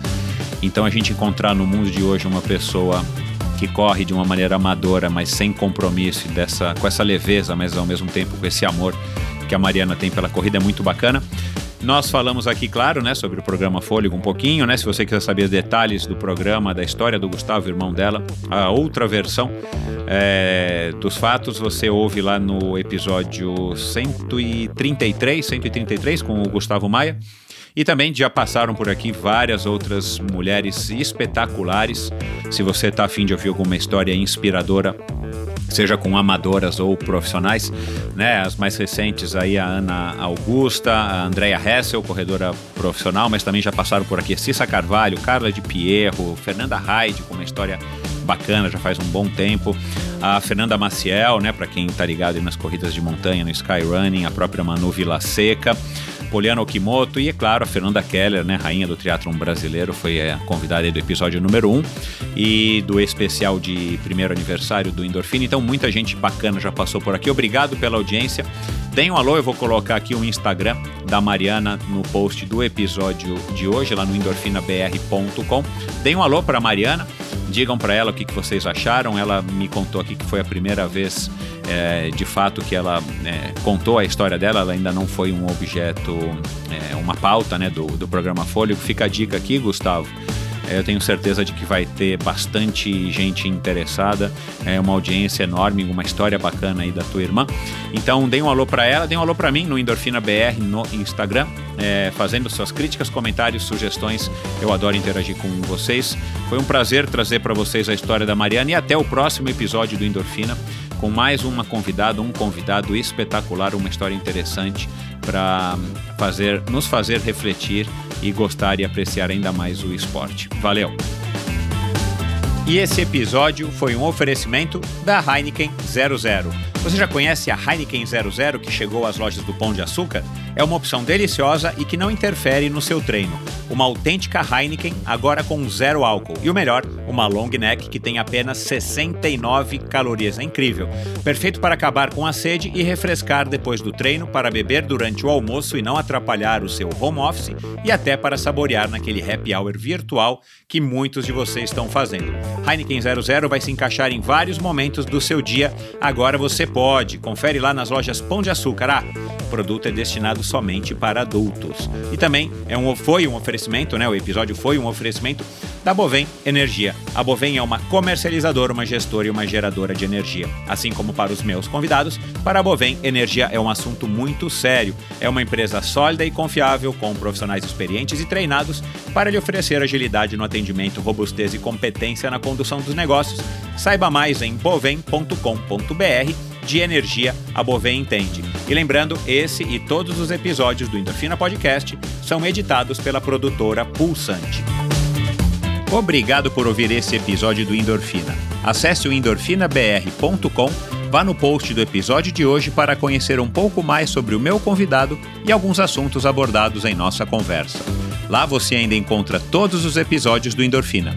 Então a gente encontrar no mundo de hoje uma pessoa que corre de uma maneira amadora, mas sem compromisso, dessa com essa leveza, mas ao mesmo tempo com esse amor que a Mariana tem pela corrida é muito bacana. Nós falamos aqui, claro, né, sobre o programa Fôlego um pouquinho, né? Se você quiser saber detalhes do programa, da história do Gustavo, irmão dela, a outra versão é, dos fatos, você ouve lá no episódio 133, 133 com o Gustavo Maia. E também já passaram por aqui várias outras mulheres espetaculares. Se você está afim de ouvir alguma história inspiradora, seja com amadoras ou profissionais, né? As mais recentes aí a Ana Augusta, a Andrea Hessel, corredora profissional, mas também já passaram por aqui Cissa Carvalho, Carla de Pierro, Fernanda Hyde, com uma história bacana, já faz um bom tempo. A Fernanda Maciel, né, para quem tá ligado nas corridas de montanha, no Skyrunning, a própria Manu Vila Seca. Poliana Okimoto e, é claro, a Fernanda Keller, né, rainha do triatlon brasileiro, foi a convidada do episódio número 1 um, e do especial de primeiro aniversário do Endorfina. Então, muita gente bacana já passou por aqui. Obrigado pela audiência. Deem um alô, eu vou colocar aqui o Instagram da Mariana no post do episódio de hoje, lá no endorfinabr.com. Deem um alô para Mariana, digam para ela o que, que vocês acharam. Ela me contou aqui que foi a primeira vez é, de fato que ela é, contou a história dela, ela ainda não foi um objeto, é, uma pauta né, do, do programa Fôlego. Fica a dica aqui, Gustavo. É, eu tenho certeza de que vai ter bastante gente interessada, é uma audiência enorme, uma história bacana aí da tua irmã. Então, dê um alô para ela, dê um alô para mim no Endorfina BR no Instagram, é, fazendo suas críticas, comentários, sugestões. Eu adoro interagir com vocês. Foi um prazer trazer para vocês a história da Mariana e até o próximo episódio do Endorfina com mais uma convidada, um convidado espetacular, uma história interessante para fazer, nos fazer refletir e gostar e apreciar ainda mais o esporte. Valeu! E esse episódio foi um oferecimento da Heineken 00. Você já conhece a Heineken 00 que chegou às lojas do Pão de Açúcar? É uma opção deliciosa e que não interfere no seu treino. Uma autêntica Heineken, agora com zero álcool. E o melhor, uma long neck que tem apenas 69 calorias. É incrível. Perfeito para acabar com a sede e refrescar depois do treino, para beber durante o almoço e não atrapalhar o seu home office e até para saborear naquele happy hour virtual que muitos de vocês estão fazendo. Heineken 00 vai se encaixar em vários momentos do seu dia. Agora você pode. Confere lá nas lojas Pão de Açúcar. Ah, o produto é destinado somente para adultos. E também é um, foi um oferecimento, né? O episódio foi um oferecimento da Bovem Energia. A Bovem é uma comercializadora, uma gestora e uma geradora de energia. Assim como para os meus convidados, para a Bovem, energia é um assunto muito sério. É uma empresa sólida e confiável, com profissionais experientes e treinados para lhe oferecer agilidade no atendimento, robustez e competência na condução dos negócios. Saiba mais em bovem.com.br de energia a Bovem entende. E lembrando, esse e todos os episódios do Endorfina Podcast são editados pela produtora Pulsante. Obrigado por ouvir esse episódio do Endorfina. Acesse o endorfinabr.com, vá no post do episódio de hoje para conhecer um pouco mais sobre o meu convidado e alguns assuntos abordados em nossa conversa. Lá você ainda encontra todos os episódios do Endorfina.